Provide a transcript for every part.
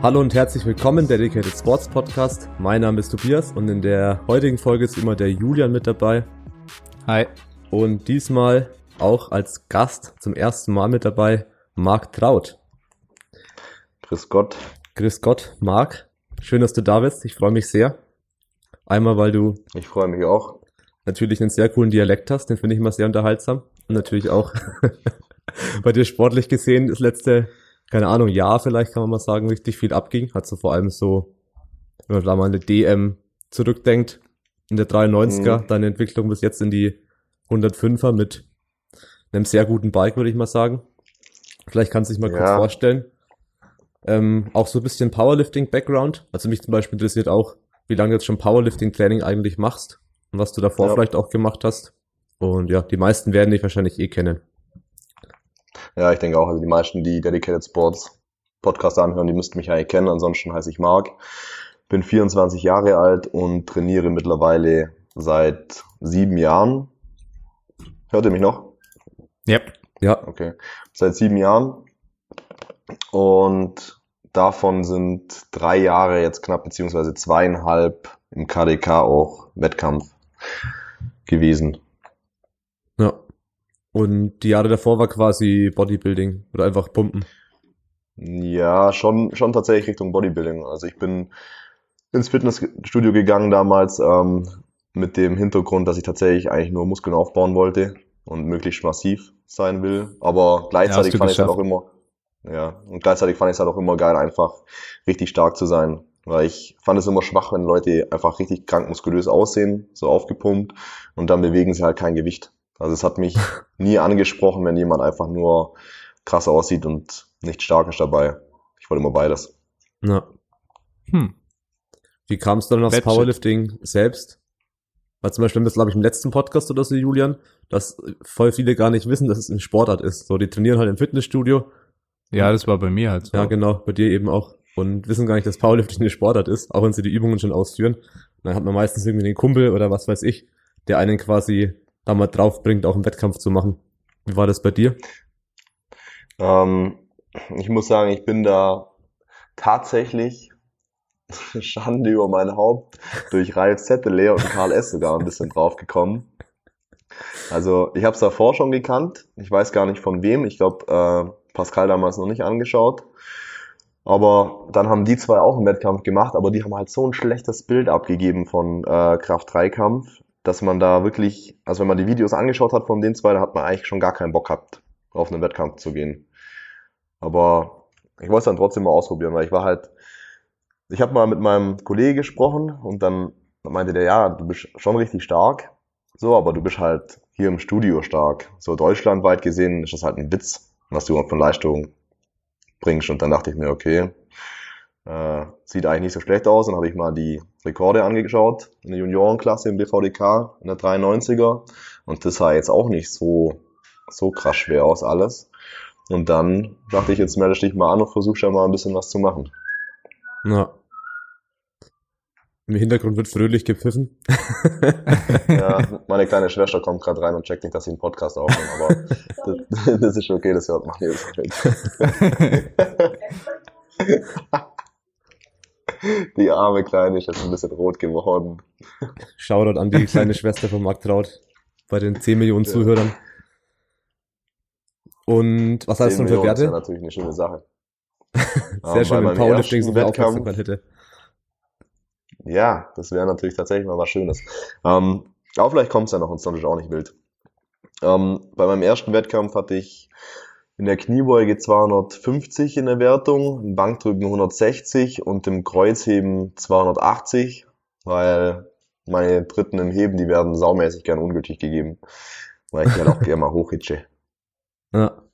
Hallo und herzlich willkommen, Dedicated Sports Podcast. Mein Name ist Tobias und in der heutigen Folge ist immer der Julian mit dabei. Hi. Und diesmal auch als Gast zum ersten Mal mit dabei Marc Traut. Grüß Gott. Grüß Gott, Marc. Schön, dass du da bist. Ich freue mich sehr. Einmal, weil du. Ich freue mich auch. Natürlich einen sehr coolen Dialekt hast, den finde ich immer sehr unterhaltsam. Und natürlich auch bei dir sportlich gesehen das letzte keine Ahnung, Jahr vielleicht kann man mal sagen, richtig viel abging. Hat so vor allem so, wenn man da mal eine DM zurückdenkt, in der 93er, mhm. deine Entwicklung bis jetzt in die 105er mit einem sehr guten Bike, würde ich mal sagen. Vielleicht kannst du dich mal ja. kurz vorstellen. Ähm, auch so ein bisschen Powerlifting-Background. Also mich zum Beispiel interessiert auch, wie lange du jetzt schon Powerlifting-Training eigentlich machst was du davor ja. vielleicht auch gemacht hast. Und ja, die meisten werden dich wahrscheinlich eh kennen. Ja, ich denke auch, also die meisten, die Dedicated Sports Podcast anhören, die müssten mich eigentlich kennen. Ansonsten heiße ich Marc, bin 24 Jahre alt und trainiere mittlerweile seit sieben Jahren. Hört ihr mich noch? Yep. Ja. Okay. Seit sieben Jahren. Und davon sind drei Jahre jetzt knapp, beziehungsweise zweieinhalb im KDK auch Wettkampf gewesen. Ja. Und die Jahre davor war quasi Bodybuilding oder einfach Pumpen. Ja, schon, schon tatsächlich Richtung Bodybuilding. Also ich bin ins Fitnessstudio gegangen damals ähm, mit dem Hintergrund, dass ich tatsächlich eigentlich nur Muskeln aufbauen wollte und möglichst massiv sein will. Aber gleichzeitig ja, fand ich es halt auch immer, ja, und gleichzeitig fand ich es halt auch immer geil, einfach richtig stark zu sein. Weil ich fand es immer schwach, wenn Leute einfach richtig krank muskulös aussehen, so aufgepumpt, und dann bewegen sie halt kein Gewicht. Also es hat mich nie angesprochen, wenn jemand einfach nur krass aussieht und nicht stark ist dabei. Ich wollte immer beides. Ja. Hm. Wie kam es dann aufs Powerlifting selbst? Weil zum Beispiel, das glaube ich im letzten Podcast oder so, Julian, dass voll viele gar nicht wissen, dass es ein Sportart ist. So, die trainieren halt im Fitnessstudio. Ja, das war bei mir halt so. Ja, genau, bei dir eben auch. Und wissen gar nicht, dass Powerlifting eine Sportart ist, auch wenn sie die Übungen schon ausführen. Und dann hat man meistens irgendwie den Kumpel oder was weiß ich, der einen quasi da mal drauf bringt, auch einen Wettkampf zu machen. Wie war das bei dir? Ähm, ich muss sagen, ich bin da tatsächlich Schande über mein Haupt durch Ralf Zettel, und Karl S. sogar ein bisschen drauf gekommen. Also ich habe es davor schon gekannt. Ich weiß gar nicht von wem. Ich glaube, äh, Pascal damals noch nicht angeschaut. Aber dann haben die zwei auch einen Wettkampf gemacht, aber die haben halt so ein schlechtes Bild abgegeben von äh, Kraft-3-Kampf dass man da wirklich, also wenn man die Videos angeschaut hat von den zwei, da hat man eigentlich schon gar keinen Bock gehabt, auf einen Wettkampf zu gehen. Aber ich wollte es dann trotzdem mal ausprobieren, weil ich war halt, ich habe mal mit meinem Kollegen gesprochen und dann meinte der, ja, du bist schon richtig stark, so, aber du bist halt hier im Studio stark. So deutschlandweit gesehen ist das halt ein Witz, was du von Leistung bringst. Und dann dachte ich mir, okay, äh, sieht eigentlich nicht so schlecht aus. Dann habe ich mal die Rekorde angeschaut in der Juniorenklasse im BVDK in der 93er. Und das sah jetzt auch nicht so, so krass schwer aus alles. Und dann dachte ich, jetzt melde dich mal an und versuche ja mal ein bisschen was zu machen. Ja. Im Hintergrund wird fröhlich gepfiffen. ja, meine kleine Schwester kommt gerade rein und checkt nicht, dass sie einen Podcast aufnimmt, aber das, das ist okay, das hört man jetzt nicht. Die arme Kleine ist jetzt ein bisschen rot geworden. Shoutout an die kleine Schwester von Mark Traut bei den 10 Millionen ja. Zuhörern. Und was hast du denn für Werte? Das ist natürlich eine schöne Sache. Sehr um, schön, wenn Powerlifting so viel Aufmerksamkeit hätte. Ja, das wäre natürlich tatsächlich mal was Schönes. Ähm, aber vielleicht kommt es ja noch und sonst auch nicht wild. Ähm, bei meinem ersten Wettkampf hatte ich in der Kniebeuge 250 in der Wertung, im Bankdrücken 160 und im Kreuzheben 280, weil meine Dritten im Heben, die werden saumäßig gern ungültig gegeben, weil ich halt auch gerne mal hochhitsche. Ja.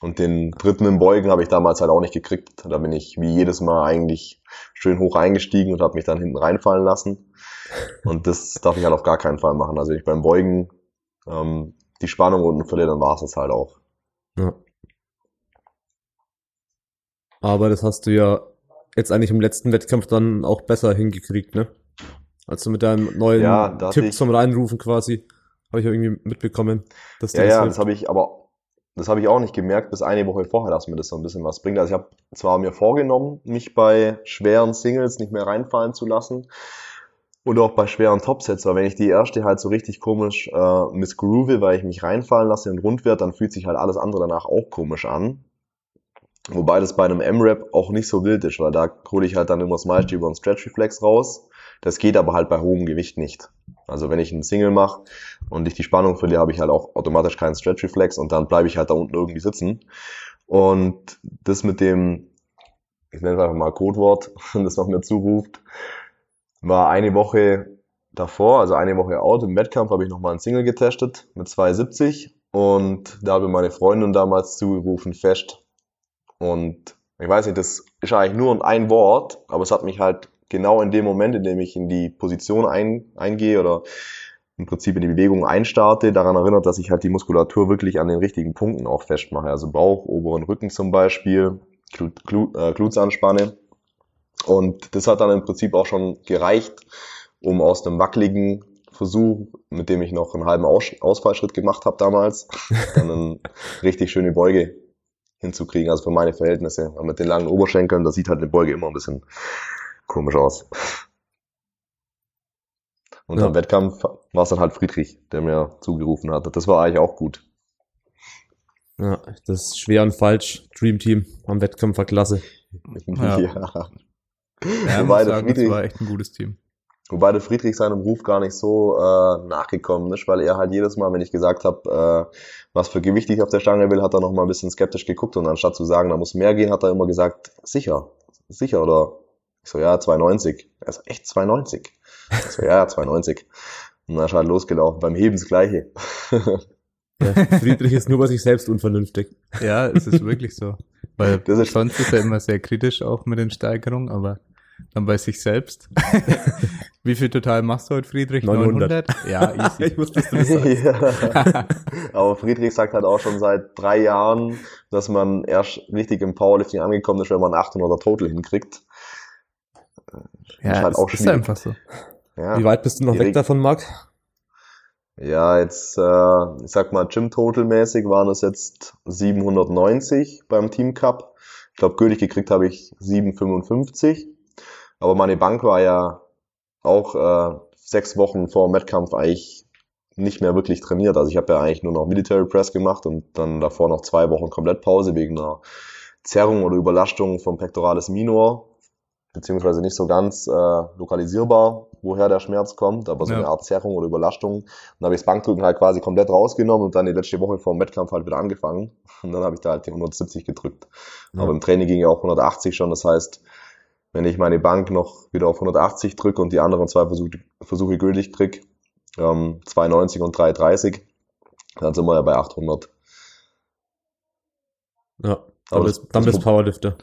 Und den dritten im Beugen habe ich damals halt auch nicht gekriegt. Da bin ich wie jedes Mal eigentlich schön hoch eingestiegen und habe mich dann hinten reinfallen lassen. Und das darf ich halt auf gar keinen Fall machen. Also ich beim Beugen ähm, die Spannung unten verliert, dann war es das halt auch. Ja. Aber das hast du ja jetzt eigentlich im letzten Wettkampf dann auch besser hingekriegt, ne? Also mit deinem neuen Ja, Tipp zum Reinrufen quasi. Habe ich irgendwie mitbekommen. Dass Ja, ja, hilft. das habe ich aber, das habe ich auch nicht gemerkt, bis eine Woche vorher, dass mir das so ein bisschen was bringt. Also ich habe zwar mir vorgenommen, mich bei schweren Singles nicht mehr reinfallen zu lassen und auch bei schweren Topsets, aber wenn ich die erste halt so richtig komisch äh, missgroove, weil ich mich reinfallen lasse in Rundwert, dann fühlt sich halt alles andere danach auch komisch an. Wobei das bei einem M-Rap auch nicht so wild ist, weil da hole ich halt dann immer das meiste über einen Stretch-Reflex raus. Das geht aber halt bei hohem Gewicht nicht. Also wenn ich einen Single mache und ich die Spannung verliere, habe ich halt auch automatisch keinen Stretch-Reflex und dann bleibe ich halt da unten irgendwie sitzen. Und das mit dem, ich nenne es einfach mal Codewort, das noch mir zuruft, war eine Woche davor, also eine Woche out. Im Wettkampf habe ich nochmal einen Single getestet mit 270 und da habe meine Freundin damals zugerufen, fest. Und ich weiß nicht, das ist eigentlich nur ein Wort, aber es hat mich halt genau in dem Moment, in dem ich in die Position ein, eingehe oder im Prinzip in die Bewegung einstarte, daran erinnert, dass ich halt die Muskulatur wirklich an den richtigen Punkten auch festmache. Also Bauch, oberen Rücken zum Beispiel, Glut, äh, Glutsandspanne. Und das hat dann im Prinzip auch schon gereicht, um aus dem wackeligen Versuch, mit dem ich noch einen halben Aus Ausfallschritt gemacht habe damals, dann eine richtig schöne Beuge hinzukriegen, also für meine Verhältnisse. Und mit den langen Oberschenkeln, da sieht halt eine Beuge immer ein bisschen komisch aus. Und Ja. am Wettkampf war es dann halt Friedrich, der mir zugerufen hatte. Das war eigentlich auch gut. Ja, das ist schwer und falsch. Dream Team am Wettkampf war klasse. Ja. ja. Ja, Wobei muss der sagen, das Friedrich- war echt ein gutes Team. Wobei der Friedrich seinem Ruf gar nicht so äh, nachgekommen ist, weil er halt jedes Mal, wenn ich gesagt habe, äh, was für Gewicht ich auf der Stange will, hat er noch mal ein bisschen skeptisch geguckt und anstatt zu sagen, da muss mehr gehen, hat er immer gesagt, sicher, sicher oder ich so, ja, 2,90. Er so, echt 2,90? Ich so, ja, 2,90. Und dann ist er halt losgelaufen, beim Heben das Gleiche. Ja, Friedrich ist nur bei sich selbst unvernünftig. Ja, es ist wirklich so. Weil Das ist- sonst ist er immer sehr kritisch auch mit den Steigerungen, aber dann bei sich selbst. Wie viel total machst du heute, Friedrich? 900. Ja, easy. ich wusste, dass du das sagst. ja. Aber Friedrich sagt halt auch schon seit drei Jahren, dass man erst richtig im Powerlifting angekommen ist, wenn man 800er Total hinkriegt. Ja, ist halt auch ist schwierig. einfach so. Ja. Wie weit bist du noch Die weg davon, Marc? Ja, jetzt, äh, ich sag mal, Gym Total mäßig waren es jetzt 790 beim Team Cup. Ich glaube, gültig gekriegt habe ich 755. Aber meine Bank war ja auch äh, sechs Wochen vor dem Wettkampf eigentlich nicht mehr wirklich trainiert. Also ich habe ja eigentlich nur noch Military Press gemacht und dann davor noch zwei Wochen komplett Pause wegen einer Zerrung oder Überlastung vom Pectoralis minor, beziehungsweise nicht so ganz äh, lokalisierbar, woher der Schmerz kommt, aber so Ja. eine Art Zerrung oder Überlastung. Dann habe ich das Bankdrücken halt quasi komplett rausgenommen und dann die letzte Woche vor dem Wettkampf halt wieder angefangen. Und dann habe ich da halt die 170 gedrückt. Ja. Aber im Training ging ja auch 180 schon. Das heißt, wenn ich meine Bank noch wieder auf 180 drücke und die anderen zwei Versuche, Versuche gültig krieg, ähm, 290 und 330, dann sind wir ja bei 800. Ja, dann bist, dann bist Powerlifter.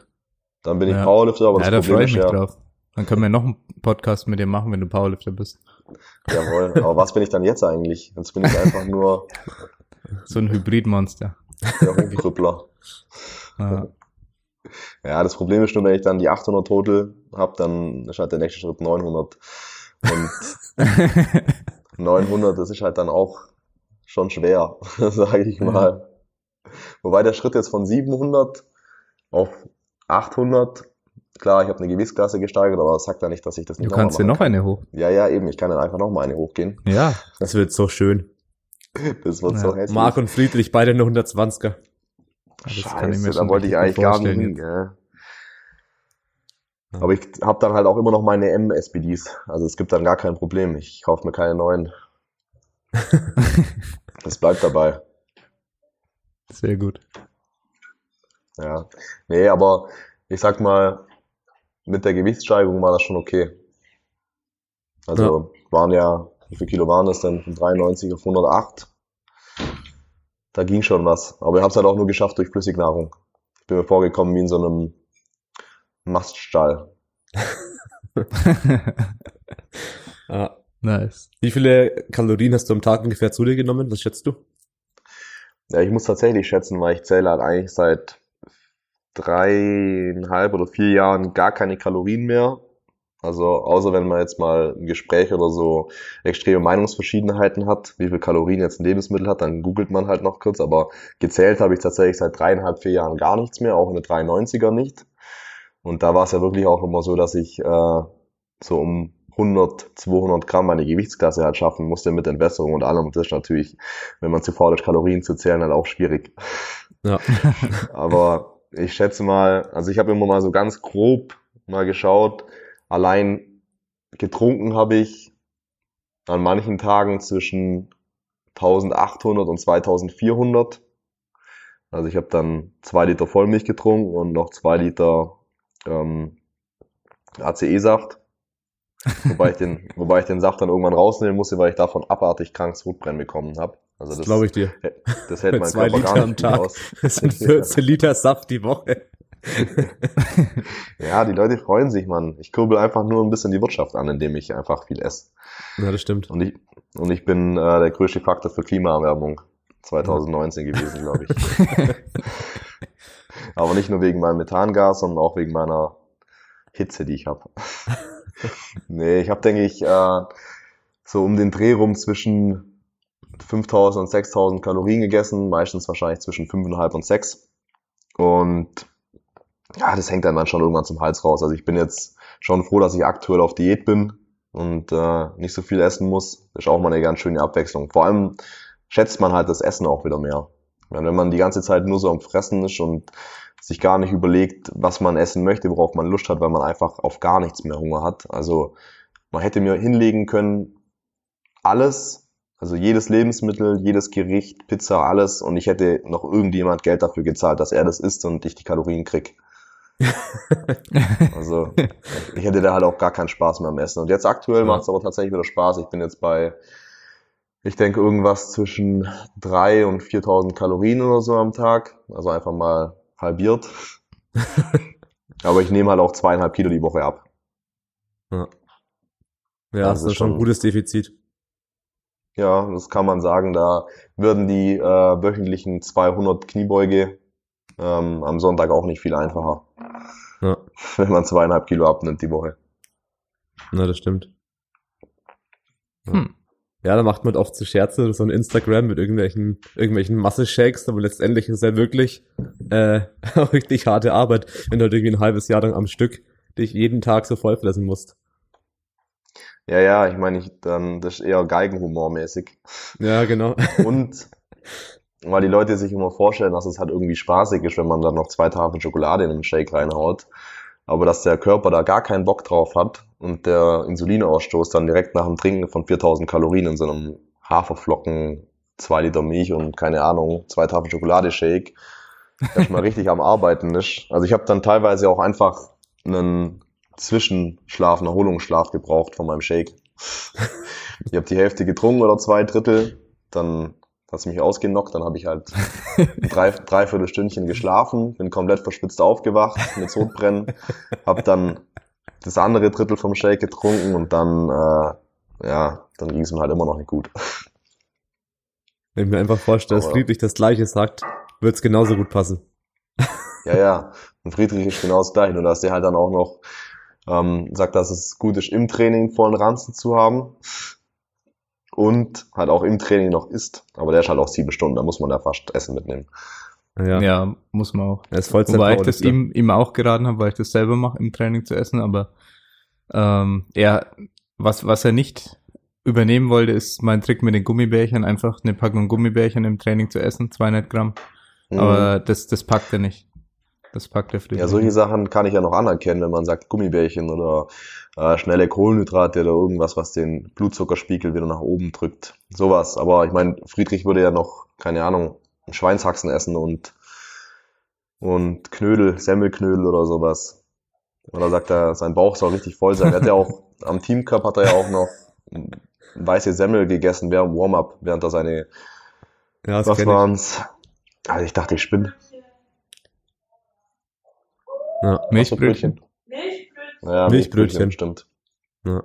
Dann bin ich Ja. Powerlifter, aber Ja, da das freue Problem ich ist mich ja, drauf. Dann können wir noch einen Podcast mit dir machen, wenn du Powerlifter bist. jawohl, aber was bin ich dann jetzt eigentlich? Jetzt bin ich einfach nur So ein Hybridmonster. der Hochkrüppler. Ja. Ja, das Problem ist nur, wenn ich dann die 800 Total habe, dann ist halt der nächste Schritt 900. Und 900, das ist halt dann auch schon schwer, sage ich Ja. mal. Wobei der Schritt jetzt von 700 auf 800, klar, ich habe eine Gewichtsklasse gesteigert, aber das sagt ja nicht, dass ich das Du nicht kannst dir noch eine hoch. kann. Ja, ja, eben, ich kann dann einfach nochmal eine hochgehen. Ja. Das wird so schön. Das wird Ja. so hässlich. Marc und Friedrich, beide eine 120er. Das kann ich mir Scheiße, schon da wollte ich eigentlich gar nicht vorstellen hin, gell. Aber ich habe dann halt auch immer noch meine M-SPDs. Also es gibt dann gar kein Problem. Ich kaufe mir keine neuen. Das bleibt dabei. Sehr gut. Ja. Nee, aber ich sag mal, mit der Gewichtssteigerung war das schon okay. Also waren ja, wie viel Kilo waren das denn? Von 93 auf 108. Da ging schon was. Aber ich habe es halt auch nur geschafft durch Flüssignahrung. Ich bin mir vorgekommen wie in so einem Maststall. Ja. nice. Wie viele Kalorien hast du am Tag ungefähr zu dir genommen? Was schätzt du? Ja, ich muss tatsächlich schätzen, weil ich zähle halt eigentlich seit dreieinhalb oder vier Jahren gar keine Kalorien mehr. Also außer wenn man jetzt mal ein Gespräch oder so extreme Meinungsverschiedenheiten hat, wie viel Kalorien jetzt ein Lebensmittel hat, dann googelt man halt noch kurz. Aber gezählt habe ich tatsächlich seit dreieinhalb, vier Jahren gar nichts mehr, auch in der 93er nicht. Und da war es ja wirklich auch immer so, dass ich äh, so um 100, 200 Gramm meine Gewichtsklasse halt schaffen musste mit Entwässerung und allem. Und das ist natürlich, wenn man zu faul ist, Kalorien zu zählen, halt auch schwierig. Ja. Aber ich schätze mal, also ich habe immer mal so ganz grob mal geschaut, allein getrunken habe ich an manchen Tagen zwischen 1800 und 2400. Also ich habe dann zwei Liter Vollmilch getrunken und noch zwei Liter ähm, ACE-Saft. wobei, ich den, wobei ich den Saft dann irgendwann rausnehmen musste, weil ich davon abartig krankes Sodbrennen bekommen habe. Also Das das, glaube ich dir. das hält mein Zwei Körper Liter am Tag. aus. Das sind 14 Liter Saft die Woche. Ja, die Leute freuen sich, Mann. Ich kurbel einfach nur ein bisschen die Wirtschaft an, indem ich einfach viel esse. Ja, das stimmt. Und ich, und ich bin äh, der größte Faktor für Klimaerwärmung 2019 gewesen, glaube ich. Aber nicht nur wegen meinem Methangas, sondern auch wegen meiner Hitze, die ich habe. nee, ich habe, denke ich, äh, so um den Dreh rum zwischen 5000 und 6000 Kalorien gegessen, meistens wahrscheinlich zwischen 5,5 und 6. Und ja, das hängt dann dann schon irgendwann zum Hals raus. Also ich bin jetzt schon froh, dass ich aktuell auf Diät bin und äh, nicht so viel essen muss. Das ist auch mal eine ganz schöne Abwechslung. Vor allem schätzt man halt das Essen auch wieder mehr. Wenn man die ganze Zeit nur so am Fressen ist und sich gar nicht überlegt, was man essen möchte, worauf man Lust hat, weil man einfach auf gar nichts mehr Hunger hat. Also man hätte mir hinlegen können, alles, also jedes Lebensmittel, jedes Gericht, Pizza, alles und ich hätte noch irgendjemand Geld dafür gezahlt, dass er das isst und ich die Kalorien krieg. Also ich hätte da halt auch gar keinen Spaß mehr am Essen. Und jetzt aktuell Ja. macht es aber tatsächlich wieder Spaß. Ich bin jetzt bei, ich denke, irgendwas zwischen 3.000 und 4.000 Kalorien oder so am Tag. Also einfach mal halbiert. aber ich nehme halt auch zweieinhalb Kilo die Woche ab. Ja, Also das ist schon ein schon- gutes Defizit. Ja, das kann man sagen. Da würden die äh, wöchentlichen 200 Kniebeuge ähm, am Sonntag auch nicht viel einfacher, Ja, wenn man zweieinhalb Kilo abnimmt die Woche. na, das stimmt. Ja. Hm. Ja, da macht man oft so Scherze, so ein Instagram mit irgendwelchen, irgendwelchen Masse-Shakes, aber letztendlich ist ja wirklich äh, richtig harte Arbeit, wenn du halt irgendwie ein halbes Jahr lang am Stück dich jeden Tag so vollfressen musst. Ja, ja, ich meine, ich, dann, das ist eher Geigenhumor-mäßig. Ja, genau. Und weil die Leute sich immer vorstellen, dass es halt irgendwie spaßig ist, wenn man dann noch zwei Tafeln Schokolade in den Shake reinhaut. Aber dass der Körper da gar keinen Bock drauf hat und der Insulinausstoß dann direkt nach dem Trinken von 4000 Kalorien in so einem Haferflocken, zwei Liter Milch und keine Ahnung, zwei Tafeln Schokolade Shake, erstmal richtig am Arbeiten ist. Also ich habe dann teilweise auch einfach einen Zwischenschlaf, einen Erholungsschlaf gebraucht von meinem Shake. Ich habe die Hälfte getrunken oder zwei Drittel, dann hat's mich ausgenockt, dann habe ich halt drei, dreiviertel Stündchen geschlafen, bin komplett verschwitzt aufgewacht mit Sodbrennen, habe dann das andere Drittel vom Shake getrunken und dann, äh, ja, dann ging es mir halt immer noch nicht gut. Wenn ich mir einfach vorstelle, dass Friedrich das Gleiche sagt, wird's genauso gut passen. Ja, ja, und Friedrich ist genau das Gleiche, nur dass der halt dann auch noch ähm, sagt, dass es gut ist, im Training vollen Ranzen zu haben und halt auch im Training noch isst. Aber der ist halt auch sieben Stunden, da muss man ja fast Essen mitnehmen. Ja, Ja, muss man auch. er ist Vollzeit Wobei ich das ihm, ihm auch geraten habe, weil ich das selber mache, im Training zu essen, aber ähm, er, was, was er nicht übernehmen wollte, ist mein Trick mit den Gummibärchen, einfach eine Packung Gummibärchen im Training zu essen, 200 Gramm. Mhm. Aber das, das packt er nicht. Das packt er Ja, solche. Sachen kann ich ja noch anerkennen, wenn man sagt Gummibärchen oder äh, schnelle Kohlenhydrate oder irgendwas, was den Blutzuckerspiegel wieder nach oben drückt. Sowas. Aber ich meine, Friedrich würde ja noch, keine Ahnung, Schweinshaxen essen und, und Knödel, Semmelknödel oder sowas. Oder sagt er, sein Bauch soll richtig voll sein. Er hat ja auch, am Teamcup hat er ja auch noch weiße Semmel gegessen während Warm-up, während er seine, ja, das was kenn ich. waren's? Also ich dachte, ich spinne. Ja. Milchbrötchen. Ja, Milchbrötchen. stimmt. Ja.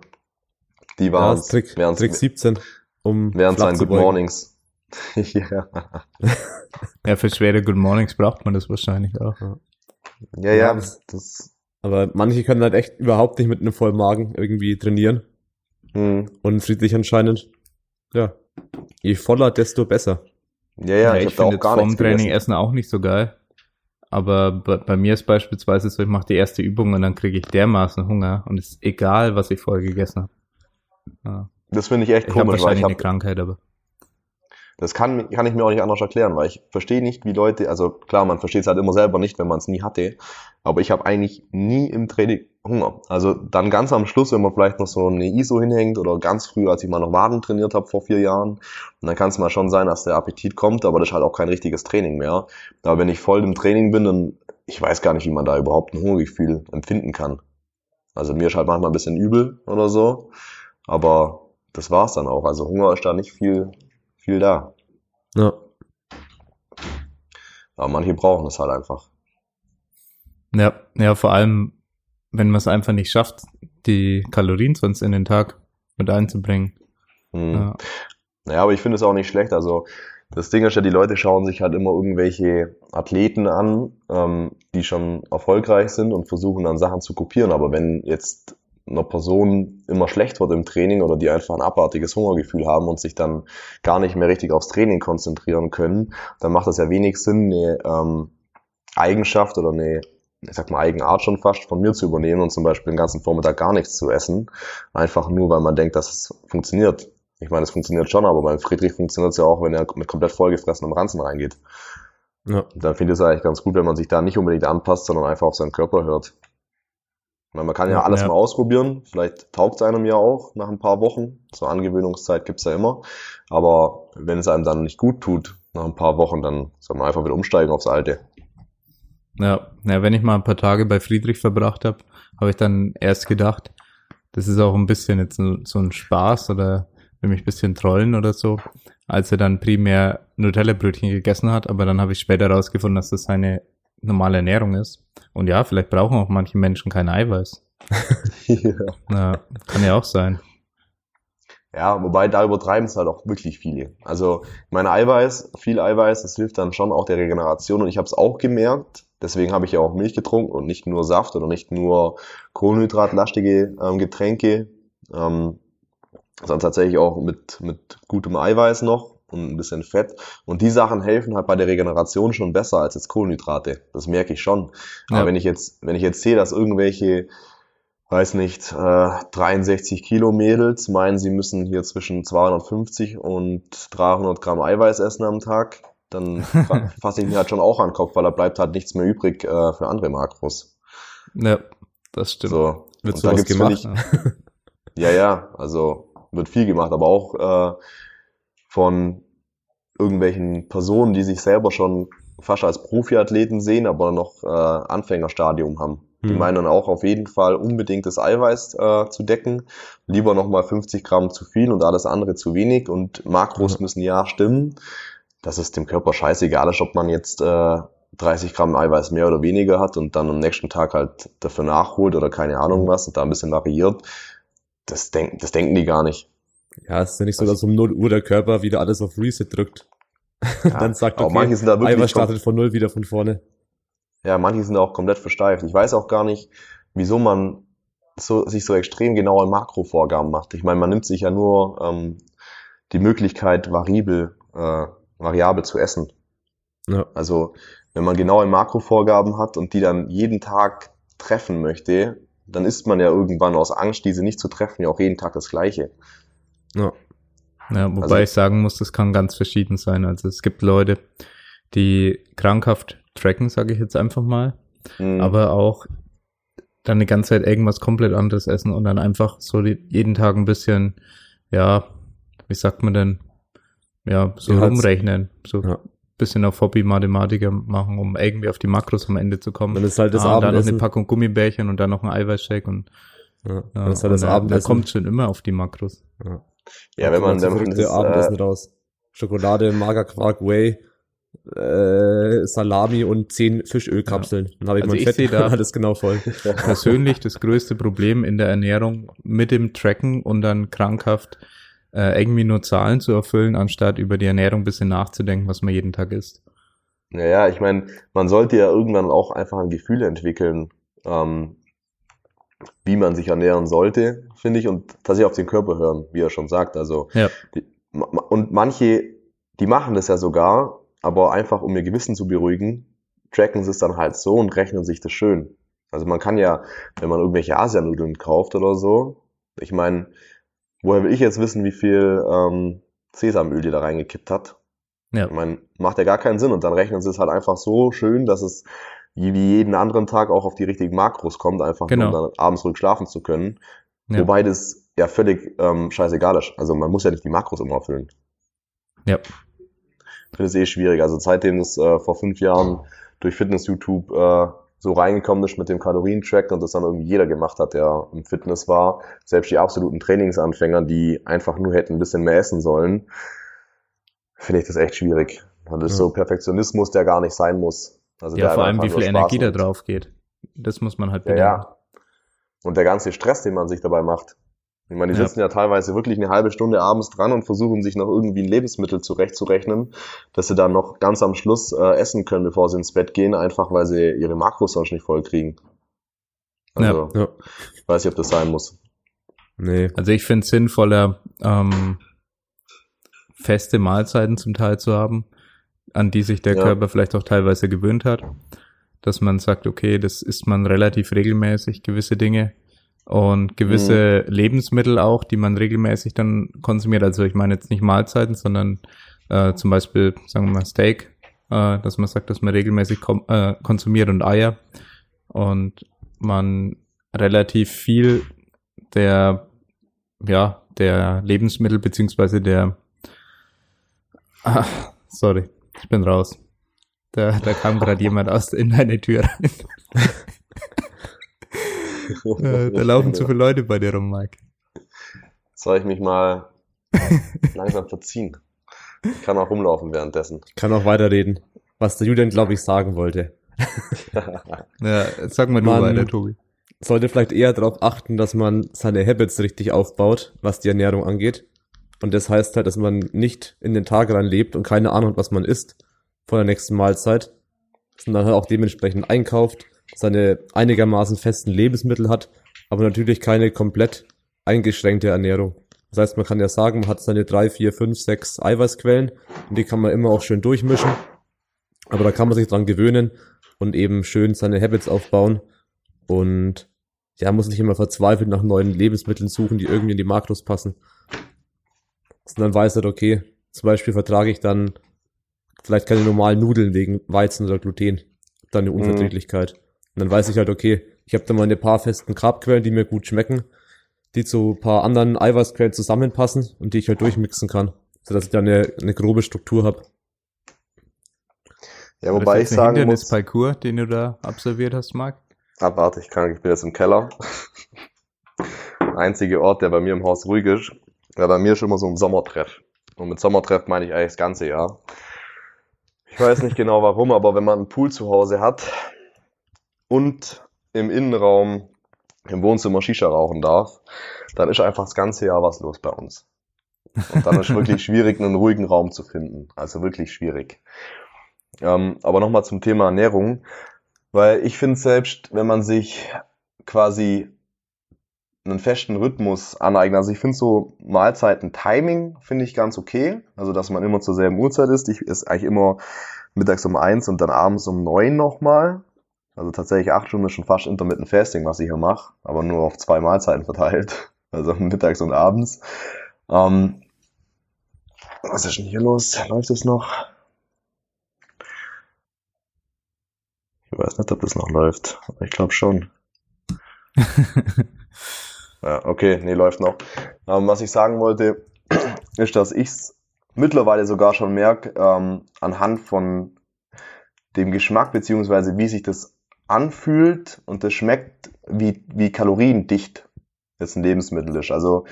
Die Ja, waren ist Trick, während, Trick 17, um während seinen Good. Mornings. ja. Ja, für schwere Good Mornings braucht man das wahrscheinlich auch. ja, ja, das- das Aber manche können halt echt überhaupt nicht mit einem vollen Magen irgendwie trainieren. Hm. Und friedlich anscheinend, ja, je voller, desto besser. Ja, ja, ich, ich da finde auch gar Training gegessen. Essen auch nicht so geil. Aber bei, bei mir ist beispielsweise so, ich mache die erste Übung und dann kriege ich dermaßen Hunger und es ist egal, was ich vorher gegessen habe. Ja. Das finde ich echt Ich komisch, weil wahrscheinlich ich eine hab, Krankheit, aber das kann, kann ich mir auch nicht anders erklären, weil ich verstehe nicht, wie Leute, also klar, man versteht es halt immer selber nicht, wenn man es nie hatte, aber ich habe eigentlich nie im Training Hunger. Also dann ganz am Schluss, wenn man vielleicht noch so eine ISO hinhängt oder ganz früh, als ich mal noch Waden trainiert habe vor vier Jahren, dann kann es mal schon sein, dass der Appetit kommt, aber das ist halt auch kein richtiges Training mehr. Aber wenn ich voll im Training bin, dann, ich weiß gar nicht, wie man da überhaupt ein Hungergefühl empfinden kann. Also mir ist halt manchmal ein bisschen übel oder so, aber das war's dann auch. Also Hunger ist da nicht viel, viel da. Ja. Aber manche brauchen es halt einfach. ja, ja, vor allem, wenn man es einfach nicht schafft, die Kalorien sonst in den Tag mit einzubringen. Hm. Ja. Naja, aber ich finde es auch nicht schlecht. Also das Ding ist ja, die Leute schauen sich halt immer irgendwelche Athleten an, ähm, die schon erfolgreich sind und versuchen dann Sachen zu kopieren. Aber wenn jetzt einer Person immer schlecht wird im Training oder die einfach ein abartiges Hungergefühl haben und sich dann gar nicht mehr richtig aufs Training konzentrieren können, dann macht das ja wenig Sinn, eine ähm, Eigenschaft oder eine, ich sag mal, Eigenart schon fast von mir zu übernehmen und zum Beispiel den ganzen Vormittag gar nichts zu essen. Einfach nur, weil man denkt, dass es funktioniert. Ich meine, es funktioniert schon, aber beim Friedrich funktioniert es ja auch, wenn er mit komplett vollgefressenem Ranzen reingeht. Ja. Dann finde ich es eigentlich ganz gut, wenn man sich da nicht unbedingt anpasst, sondern einfach auf seinen Körper hört. Meine, man kann ja, Ja, alles ja. mal ausprobieren. Vielleicht taugt es einem ja auch nach ein paar Wochen. So Angewöhnungszeit gibt's ja immer. Aber wenn es einem dann nicht gut tut, nach ein paar Wochen, dann soll man einfach wieder umsteigen aufs Alte. Ja, ja, wenn ich mal ein paar Tage bei Friedrich verbracht habe, habe ich dann erst gedacht, das ist auch ein bisschen jetzt so, so ein Spaß oder will mich ein bisschen trollen oder so, als er dann primär Nutella-Brötchen gegessen hat, aber dann habe ich später herausgefunden, dass das seine normale Ernährung ist. Und ja, vielleicht brauchen auch manche Menschen kein Eiweiß. Ja, kann ja auch sein. Ja, wobei da übertreiben es halt auch wirklich viele. Also meine Eiweiß, viel Eiweiß, das hilft dann schon auch der Regeneration und ich habe es auch gemerkt. Deswegen habe ich ja auch Milch getrunken und nicht nur Saft oder nicht nur kohlenhydratlastige ähm, Getränke, ähm, sondern tatsächlich auch mit, mit gutem Eiweiß noch und ein bisschen Fett. Und die Sachen helfen halt bei der Regeneration schon besser als jetzt Kohlenhydrate. Das merke ich schon. Ja. Aber wenn ich jetzt, wenn ich jetzt sehe, dass irgendwelche weiß nicht, äh, 63 Kilo Mädels meinen, sie müssen hier zwischen 250 und 300 Gramm Eiweiß essen am Tag, dann fa fasse ich mir halt schon auch an den Kopf, weil da bleibt halt nichts mehr übrig äh, für andere Makros. Ja, das stimmt. So. Wird Und sowas gibt's, gemacht? Ich, ja, ja, also wird viel gemacht, aber auch äh, von irgendwelchen Personen, die sich selber schon fast als Profiathleten sehen, aber noch äh, Anfängerstadium haben. Die Hm. meinen dann auch auf jeden Fall unbedingt das Eiweiß äh, zu decken. Lieber nochmal 50 Gramm zu viel und alles andere zu wenig. Und Makros Ja. müssen ja stimmen. Das ist dem Körper scheißegal, ist, ob man jetzt äh, 30 Gramm Eiweiß mehr oder weniger hat und dann am nächsten Tag halt dafür nachholt oder keine Ahnung was und da ein bisschen variiert. Das, denk, das denken die gar nicht. Ja, es ist ja nicht so, dass um 0 Uhr der Körper wieder alles auf Reset drückt. Dann sagt, okay, manche sind da wirklich startet von Null wieder von vorne. Ja, manche sind auch komplett versteift. Ich weiß auch gar nicht, wieso man so, sich so extrem genaue Makrovorgaben macht. Ich meine, man nimmt sich ja nur ähm, die Möglichkeit, variabel, äh, variabel zu essen. Ja. Also, wenn man genaue Makrovorgaben hat und die dann jeden Tag treffen möchte, dann isst man ja irgendwann aus Angst, diese nicht zu treffen, ja auch jeden Tag das Gleiche. Ja. Ja, wobei Also- ich sagen muss, das kann ganz verschieden sein. Also es gibt Leute, die krankhaft tracken, sage ich jetzt einfach mal, Hm. aber auch dann die ganze Zeit irgendwas komplett anderes essen und dann einfach so die, jeden Tag ein bisschen, ja, wie sagt man denn, ja, so Ja, rumrechnen, so Ja. bisschen auf Hobby-Mathematiker machen, um irgendwie auf die Makros am Ende zu kommen. Dann ist halt das ah, und dann noch eine Abendessen. Packung Gummibärchen und dann noch ein Eiweißshake und Ja, dann ist halt das äh, da Abendessen. kommt schon immer auf die Makros. ja. Ja, wenn man, wenn man das, Abendessen äh, raus. Schokolade, Magerquark, Whey, äh, Salami und zehn Fischölkapseln. Dann habe ich Also mein ich Fett seh da- alles genau voll. persönlich das größte Problem in der Ernährung mit dem Tracken und dann krankhaft äh, irgendwie nur Zahlen zu erfüllen, anstatt über die Ernährung ein bisschen nachzudenken, was man jeden Tag isst. Naja, ich meine, man sollte ja irgendwann auch einfach ein Gefühl entwickeln, ähm, wie man sich ernähren sollte, finde ich, und tatsächlich auf den Körper hören, wie er schon sagt. Also Ja. die, und manche, die machen das ja sogar, aber einfach um ihr Gewissen zu beruhigen, tracken sie es dann halt so und rechnen sich das schön. Also man kann ja, wenn man irgendwelche Asianudeln kauft oder so, ich meine, woher will ich jetzt wissen, wie viel ähm, Sesamöl die da reingekippt hat? Ja. Ich meine, macht ja gar keinen Sinn und dann rechnen sie es halt einfach so schön, dass es wie wie jeden anderen Tag auch auf die richtigen Makros kommt, einfach Genau. nur um dann abends ruhig schlafen zu können. Ja. Wobei das ja völlig ähm, scheißegal ist. Also man muss ja nicht die Makros immer erfüllen. Ja. Ich finde es eh schwierig. Also seitdem das äh, vor fünf Jahren durch Fitness-YouTube äh, so reingekommen ist mit dem Kalorientrack und das dann irgendwie jeder gemacht hat, der im Fitness war, selbst die absoluten Trainingsanfänger, die einfach nur hätten ein bisschen mehr essen sollen, finde ich das echt schwierig. Das ist Ja. so Perfektionismus, der gar nicht sein muss. Also Ja, vor allem, wie viel Energie da drauf geht. Das muss man halt Ja, bedenken. ja. Und der ganze Stress, den man sich dabei macht. Ich meine, die Ja. sitzen ja teilweise wirklich eine halbe Stunde abends dran und versuchen sich noch irgendwie ein Lebensmittel zurechtzurechnen, dass sie dann noch ganz am Schluss äh, essen können, bevor sie ins Bett gehen, einfach weil sie ihre Makros sonst nicht voll kriegen. Also, Ja. ich weiß nicht, ob das sein muss. Nee. Also ich finde es sinnvoller, ähm, feste Mahlzeiten zum Teil zu haben, an die sich der Ja. Körper vielleicht auch teilweise gewöhnt hat. Dass man sagt, okay, das isst man relativ regelmäßig, gewisse Dinge. Und gewisse Lebensmittel auch, die man regelmäßig dann konsumiert. Also ich meine jetzt nicht Mahlzeiten, sondern äh, zum Beispiel, sagen wir mal, Steak, äh, dass man sagt, dass man regelmäßig äh, konsumiert und Eier. Und man relativ viel der ja, der Lebensmittel beziehungsweise der ah, sorry, ich bin raus. Da, da kam gerade jemand aus in deine Tür rein. Äh, da laufen zu viele Leute bei dir rum, Mike. Soll ich mich mal langsam verziehen? Ich kann auch rumlaufen währenddessen. Ich kann auch weiterreden, was der Julian, glaube ich, sagen wollte. Ja, sag mal du weiter, Tobi. Sollte vielleicht eher darauf achten, dass man seine Habits richtig aufbaut, was die Ernährung angeht. Und das heißt halt, dass man nicht in den Tag rein lebt und keine Ahnung hat, was man isst vor der nächsten Mahlzeit, sondern halt auch dementsprechend einkauft, seine einigermaßen festen Lebensmittel hat, aber natürlich keine komplett eingeschränkte Ernährung. Das heißt, man kann ja sagen, man hat seine drei, vier, fünf, sechs Eiweißquellen und die kann man immer auch schön durchmischen. Aber da kann man sich dran gewöhnen und eben schön seine Habits aufbauen und ja, muss nicht immer verzweifelt nach neuen Lebensmitteln suchen, die irgendwie in die Makros passen. Sondern weiß halt, okay, zum Beispiel vertrage ich dann vielleicht keine normalen Nudeln wegen Weizen oder Gluten. Dann eine Unverträglichkeit. Und dann weiß ich halt, okay, ich habe da mal eine paar festen Carbquellen, die mir gut schmecken, die zu ein paar anderen Eiweißquellen zusammenpassen und die ich halt durchmixen kann, sodass ich dann eine, eine grobe Struktur habe. Ja, wobei ich das jetzt ein sagen muss, Hindernisparcours, den du da absolviert hast, Marc? Ah, warte, ich kann, ich bin jetzt im Keller. Einzige Ort, der bei mir im Haus ruhig ist. Ja, bei mir ist immer so ein Sommertreff. Und mit Sommertreff meine ich eigentlich das ganze Jahr. Ich weiß nicht genau warum, aber wenn man einen Pool zu Hause hat und im Innenraum im Wohnzimmer Shisha rauchen darf, dann ist einfach das ganze Jahr was los bei uns. Und dann ist wirklich schwierig, einen ruhigen Raum zu finden. Also wirklich schwierig. Ähm, aber nochmal zum Thema Ernährung. Weil ich finde selbst, wenn man sich quasi einen festen Rhythmus aneignet, also ich finde so Mahlzeiten-Timing finde ich ganz okay, also dass man immer zur selben Uhrzeit ist. Ich esse eigentlich immer mittags um eins und dann abends um neun nochmal. Also tatsächlich acht Stunden ist schon fast Intermittent Fasting, was ich hier mache, aber nur auf zwei Mahlzeiten verteilt, also mittags und abends. Ähm, was ist denn hier los? Läuft es noch? Ich weiß nicht, ob das noch läuft. Ich glaube schon. Ja, okay, nee, läuft noch. Ähm, was ich sagen wollte, ist, dass ich es mittlerweile sogar schon merke, ähm, anhand von dem Geschmack, beziehungsweise wie sich das anfühlt und das schmeckt, wie, wie kaloriendicht jetzt ein Lebensmittel ist. Also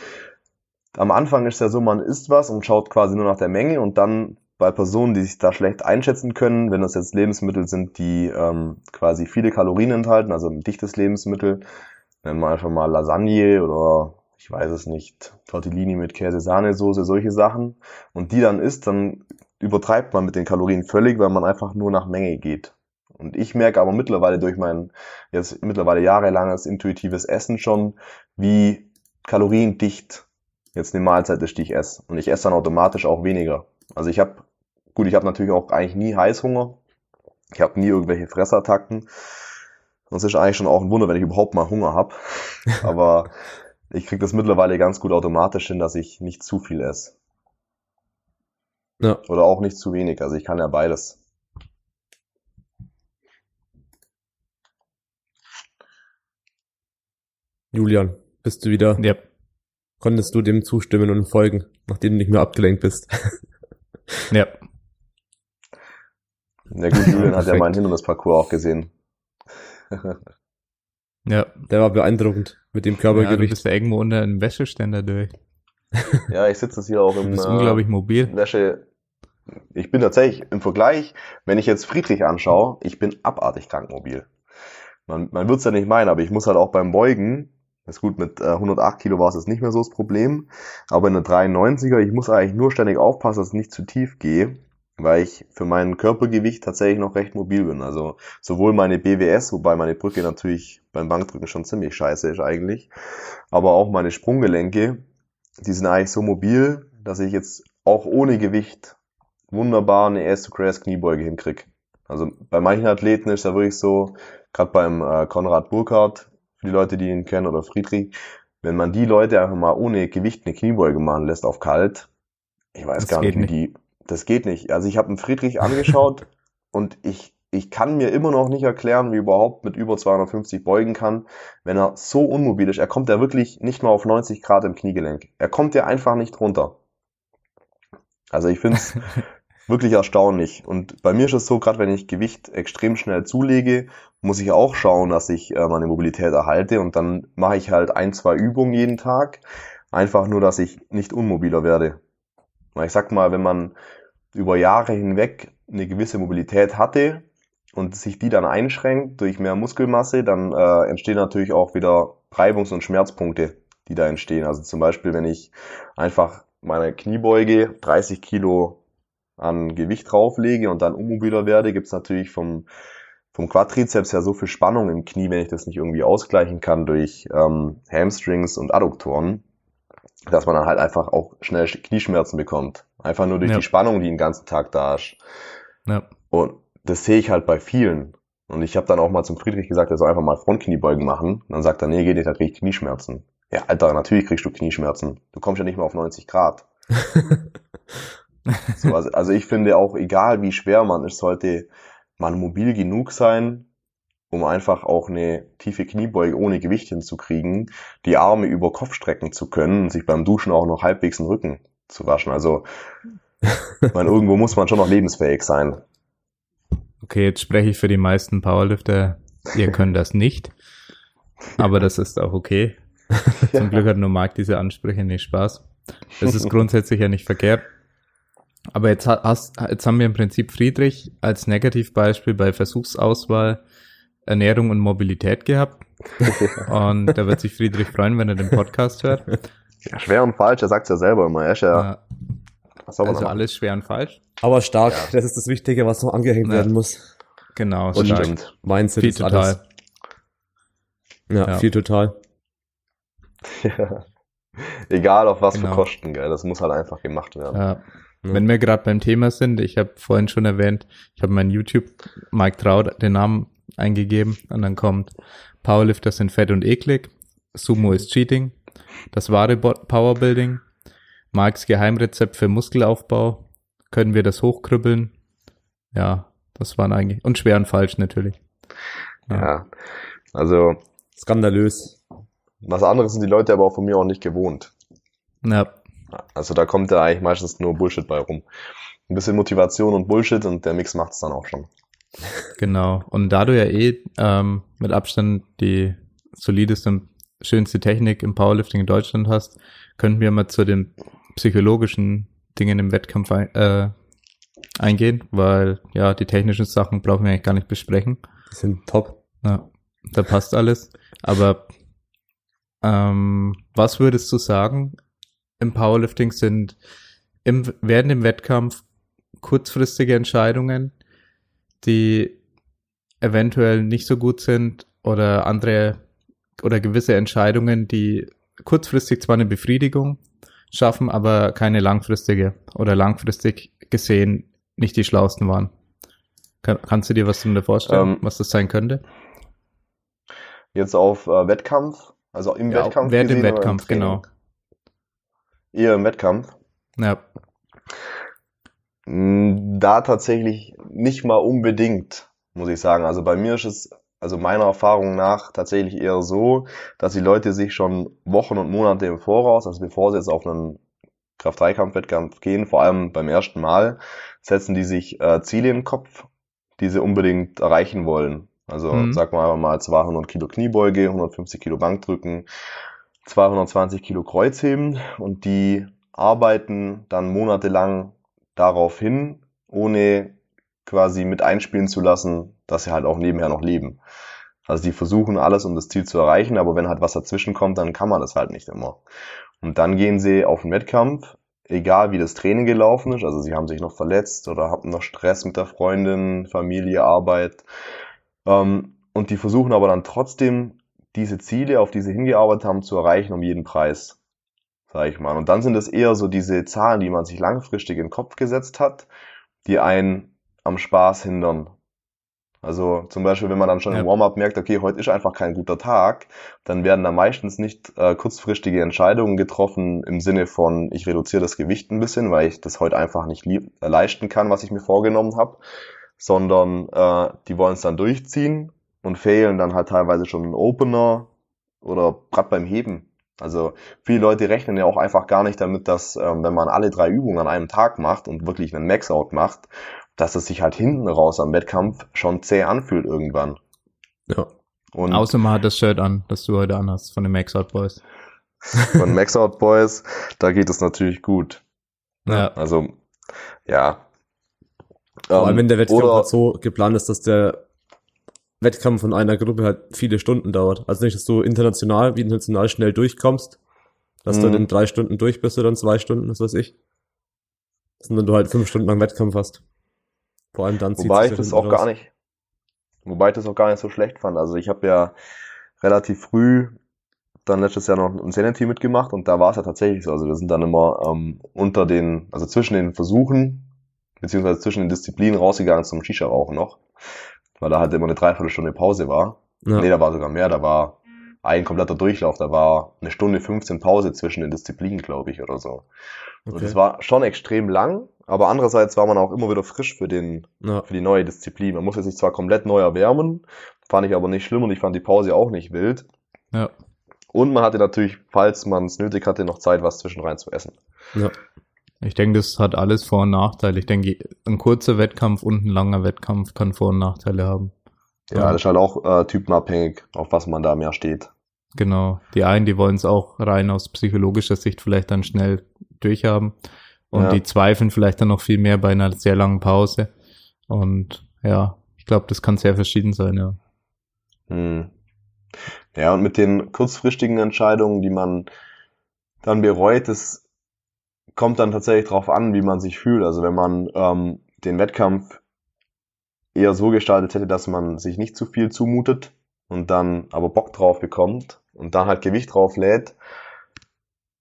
am Anfang ist ja so, man isst was und schaut quasi nur nach der Menge und dann bei Personen, die sich da schlecht einschätzen können, wenn das jetzt Lebensmittel sind, die ähm, quasi viele Kalorien enthalten, also ein dichtes Lebensmittel, nennen wir einfach mal Lasagne oder ich weiß es nicht, Tortellini mit Käse-Sahnesoße, solche Sachen. Und die dann isst, dann übertreibt man mit den Kalorien völlig, weil man einfach nur nach Menge geht. Und ich merke aber mittlerweile durch mein jetzt mittlerweile jahrelanges intuitives Essen schon, wie kaloriendicht jetzt eine Mahlzeit ist, die ich esse. Und ich esse dann automatisch auch weniger. Also ich habe, gut, ich habe natürlich auch eigentlich nie Heißhunger. Ich habe nie irgendwelche Fressattacken. Und es ist eigentlich schon auch ein Wunder, wenn ich überhaupt mal Hunger habe. Aber ich kriege das mittlerweile ganz gut automatisch hin, dass ich nicht zu viel esse. Ja. Oder auch nicht zu wenig. Also ich kann ja beides. Julian, bist du wieder? Ja. Konntest du dem zustimmen und folgen, nachdem du nicht mehr abgelenkt bist? Ja. Ja gut, Julian hat ja meinen Hindernisparcours auch gesehen. Ja. Der war beeindruckend mit dem ja du Körpergewicht. bist ja irgendwo unter einem Wäscheständer durch. Ja, ich sitze jetzt hier auch Du im bist äh, unglaublich mobil. Wäsche. Ich bin tatsächlich im Vergleich, wenn ich jetzt Friedrich anschaue, ich bin abartig krankmobil. Man, man wird's ja nicht meinen, aber ich muss halt auch beim Beugen, ist gut, mit äh, 108 Kilo war es jetzt nicht mehr so das Problem, aber in der 93er, ich muss eigentlich nur ständig aufpassen, dass ich nicht zu tief gehe, weil ich für mein Körpergewicht tatsächlich noch recht mobil bin. Also sowohl meine BWS, wobei meine Brücke natürlich beim Bankdrücken schon ziemlich scheiße ist eigentlich, aber auch meine Sprunggelenke, die sind eigentlich so mobil, dass ich jetzt auch ohne Gewicht wunderbar eine Ass to Grass Kniebeuge hinkrieg. Also bei manchen Athleten ist ja wirklich so, gerade beim äh, Konrad Burkhardt, für die Leute, die ihn kennen, oder Friedrich, wenn man die Leute einfach mal ohne Gewicht eine Kniebeuge machen lässt auf kalt, ich weiß Das gar nicht, wie die, das geht nicht. Also ich habe einen Friedrich angeschaut und ich, ich kann mir immer noch nicht erklären, wie er überhaupt mit über 250 beugen kann, wenn er so unmobil ist. Er kommt ja wirklich nicht mal auf 90 Grad im Kniegelenk. Er kommt ja einfach nicht runter. Also ich finde es wirklich erstaunlich. Und bei mir ist es so, gerade wenn ich Gewicht extrem schnell zulege, muss ich auch schauen, dass ich äh, meine Mobilität erhalte. Und dann mache ich halt ein, zwei Übungen jeden Tag. Einfach nur, dass ich nicht unmobiler werde. Ich sag mal, wenn man über Jahre hinweg eine gewisse Mobilität hatte und sich die dann einschränkt durch mehr Muskelmasse, dann äh, entstehen natürlich auch wieder Reibungs- und Schmerzpunkte, die da entstehen. Also zum Beispiel, wenn ich einfach meine Kniebeuge 30 Kilo an Gewicht drauflege und dann unmobiler werde, gibt's natürlich vom, vom Quadrizeps ja so viel Spannung im Knie, wenn ich das nicht irgendwie ausgleichen kann durch ähm, Hamstrings und Adduktoren, dass man dann halt einfach auch schnell Knieschmerzen bekommt. Einfach nur durch Ja. die Spannung, die den ganzen Tag da ist. Ja. Und das sehe ich halt bei vielen. Und ich habe dann auch mal zum Friedrich gesagt, er soll einfach mal Frontkniebeugen machen. Und dann sagt er, nee, geht nicht, da krieg ich Knieschmerzen. Ja, Alter, natürlich kriegst du Knieschmerzen. Du kommst ja nicht mehr auf 90 Grad. So, also, also ich finde auch, egal wie schwer man ist, sollte man mobil genug sein, um einfach auch eine tiefe Kniebeuge ohne Gewicht hinzukriegen, die Arme über Kopf strecken zu können und sich beim Duschen auch noch halbwegs den Rücken zu waschen. Also, meine, irgendwo muss man schon noch lebensfähig sein. Okay, jetzt spreche ich für die meisten Powerlifter. Ihr könnt das nicht. Aber das ist auch okay. Zum Glück hat nur Marc diese Ansprüche nicht Spaß. Das ist grundsätzlich ja nicht verkehrt. Aber jetzt, ha- hast, jetzt haben wir im Prinzip Friedrich als Negativbeispiel bei Versuchsauswahl Ernährung und Mobilität gehabt. Und da wird sich Friedrich freuen, wenn er den Podcast hört. Ja, schwer und falsch, er sagt's ja selber immer. Er ist ja, Äh, was soll man also alles schwer und falsch. Aber stark, das ist das Wichtige, was noch angehängt Ja. werden muss. Genau. Das stark. stimmt. Mindset Viel ist total. alles. Ja, Ja. viel total. Egal auf was Genau. für Kosten, gell. Das muss halt einfach gemacht werden. Ja. Wenn wir gerade beim Thema sind, ich habe vorhin schon erwähnt, ich habe mein YouTube Mike Traut den Namen eingegeben und dann kommt Powerlifter sind fett und eklig, Sumo ist Cheating, das wahre Powerbuilding, Marks Geheimrezept für Muskelaufbau, können wir das hochkrübbeln? Ja, das waren eigentlich und schwer und falsch natürlich. Ja. Also, Skandalös. was anderes sind die Leute aber auch von mir auch nicht gewohnt. Ja, Also da kommt ja eigentlich meistens nur Bullshit bei rum. Ein bisschen Motivation und Bullshit und der Mix macht's dann auch schon. Genau. Und da du ja eh ähm, mit Abstand die solideste und schönste Technik im Powerlifting in Deutschland hast, könnten wir mal zu den psychologischen Dingen im Wettkampf ein, äh, eingehen, weil ja, die technischen Sachen brauchen wir eigentlich gar nicht besprechen. Die sind top. Ja, da passt alles. Aber ähm, was würdest du sagen, im Powerlifting sind im, während dem Wettkampf kurzfristige Entscheidungen, die eventuell nicht so gut sind oder andere oder gewisse Entscheidungen, die kurzfristig zwar eine Befriedigung schaffen, aber keine langfristige oder langfristig gesehen nicht die schlausten waren. Kann, kannst du dir was darunter vorstellen, Ähm, was das sein könnte? Jetzt auf äh, Wettkampf, also im Ja, Wettkampf. während gesehen im Wettkampf, Training? genau. Eher im Wettkampf. Ja, Mm, Da tatsächlich nicht mal unbedingt, muss ich sagen. Also bei mir ist es, also meiner Erfahrung nach, tatsächlich eher so, dass die Leute sich schon Wochen und Monate im Voraus, also bevor sie jetzt auf einen Kraft-3-Kampf-Wettkampf gehen, vor allem beim ersten Mal, setzen die sich äh, Ziele im Kopf, die sie unbedingt erreichen wollen. Also Mhm. sagen wir einfach mal 200 Kilo Kniebeuge, 150 Kilo Bankdrücken, 220 Kilo Kreuzheben und die arbeiten dann monatelang darauf hin, ohne quasi mit einspielen zu lassen, dass sie halt auch nebenher noch leben. Also die versuchen alles, um das Ziel zu erreichen, aber wenn halt was dazwischen kommt, dann kann man das halt nicht immer. Und dann gehen sie auf den Wettkampf, egal wie das Training gelaufen ist, also sie haben sich noch verletzt oder hatten noch Stress mit der Freundin, Familie, Arbeit. Ähm, und die versuchen aber dann trotzdem diese Ziele, auf die sie hingearbeitet haben, zu erreichen um jeden Preis sag ich mal. Und dann sind es eher so diese Zahlen, die man sich langfristig in den Kopf gesetzt hat, die einen am Spaß hindern. Also zum Beispiel, wenn man dann schon Ja. im Warm-up merkt, okay, heute ist einfach kein guter Tag, dann werden da meistens nicht äh, kurzfristige Entscheidungen getroffen im Sinne von, ich reduziere das Gewicht ein bisschen, weil ich das heute einfach nicht äh, leisten kann, was ich mir vorgenommen habe, sondern äh, die wollen es dann durchziehen und fehlen dann halt teilweise schon einen Opener oder gerade beim Heben. Also viele Leute rechnen ja auch einfach gar nicht damit, dass ähm, wenn man alle drei Übungen an einem Tag macht und wirklich einen Max-Out macht, dass es sich halt hinten raus am Wettkampf schon zäh anfühlt irgendwann. Ja. Und außer man hat das Shirt an, das du heute anhast von den Max Out Boys. von Max-Out Boys, da geht es natürlich gut. Ja, Also, ja. Vor allem, Ähm, wenn der Wettkampf oder- halt so geplant ist, dass der Wettkampf von einer Gruppe halt viele Stunden dauert. Also nicht, dass du international wie international schnell durchkommst, dass du Mhm. in drei Stunden durch bist oder in zwei Stunden, was weiß ich. Sondern du halt fünf Stunden lang Wettkampf hast. Vor allem dann Wobei ich das auch gar raus. nicht, wobei ich das auch gar nicht so schlecht fand. Also ich habe ja relativ früh dann letztes Jahr noch ein Senior-Team mitgemacht und da war es ja tatsächlich so. Also wir sind dann immer ähm, unter den, also zwischen den Versuchen, beziehungsweise zwischen den Disziplinen rausgegangen zum Shisha-Rauchen noch, weil da halt immer eine Dreiviertelstunde Pause war. Ja. Nee, da war sogar mehr, da war ein kompletter Durchlauf, da war eine Stunde 15 Pause zwischen den Disziplinen, glaube ich, oder so. Okay. das war schon extrem lang, aber andererseits war man auch immer wieder frisch für den Ja. für die neue Disziplin. Man musste sich zwar komplett neu erwärmen, fand ich aber nicht schlimm und ich fand die Pause auch nicht wild. ja. Und man hatte natürlich, falls man es nötig hatte, noch Zeit, was zwischenrein zu essen. Ja. Ich denke, das hat alles Vor- und Nachteile. Ich denke, ein kurzer Wettkampf und ein langer Wettkampf kann Vor- und Nachteile haben. Ja, Ja. das ist halt auch äh, typenabhängig, auf was man da mehr steht. Genau. Die einen, die wollen es auch rein aus psychologischer Sicht vielleicht dann schnell durchhaben. Und Ja. die zweifeln vielleicht dann noch viel mehr bei einer sehr langen Pause. Und ja, ich glaube, das kann sehr verschieden sein, ja. Hm. Ja, und mit den kurzfristigen Entscheidungen, die man dann bereut, das kommt dann tatsächlich drauf an, wie man sich fühlt. Also wenn man ähm, den Wettkampf eher so gestaltet hätte, dass man sich nicht zu viel zumutet und dann aber Bock drauf bekommt und dann halt Gewicht drauf lädt,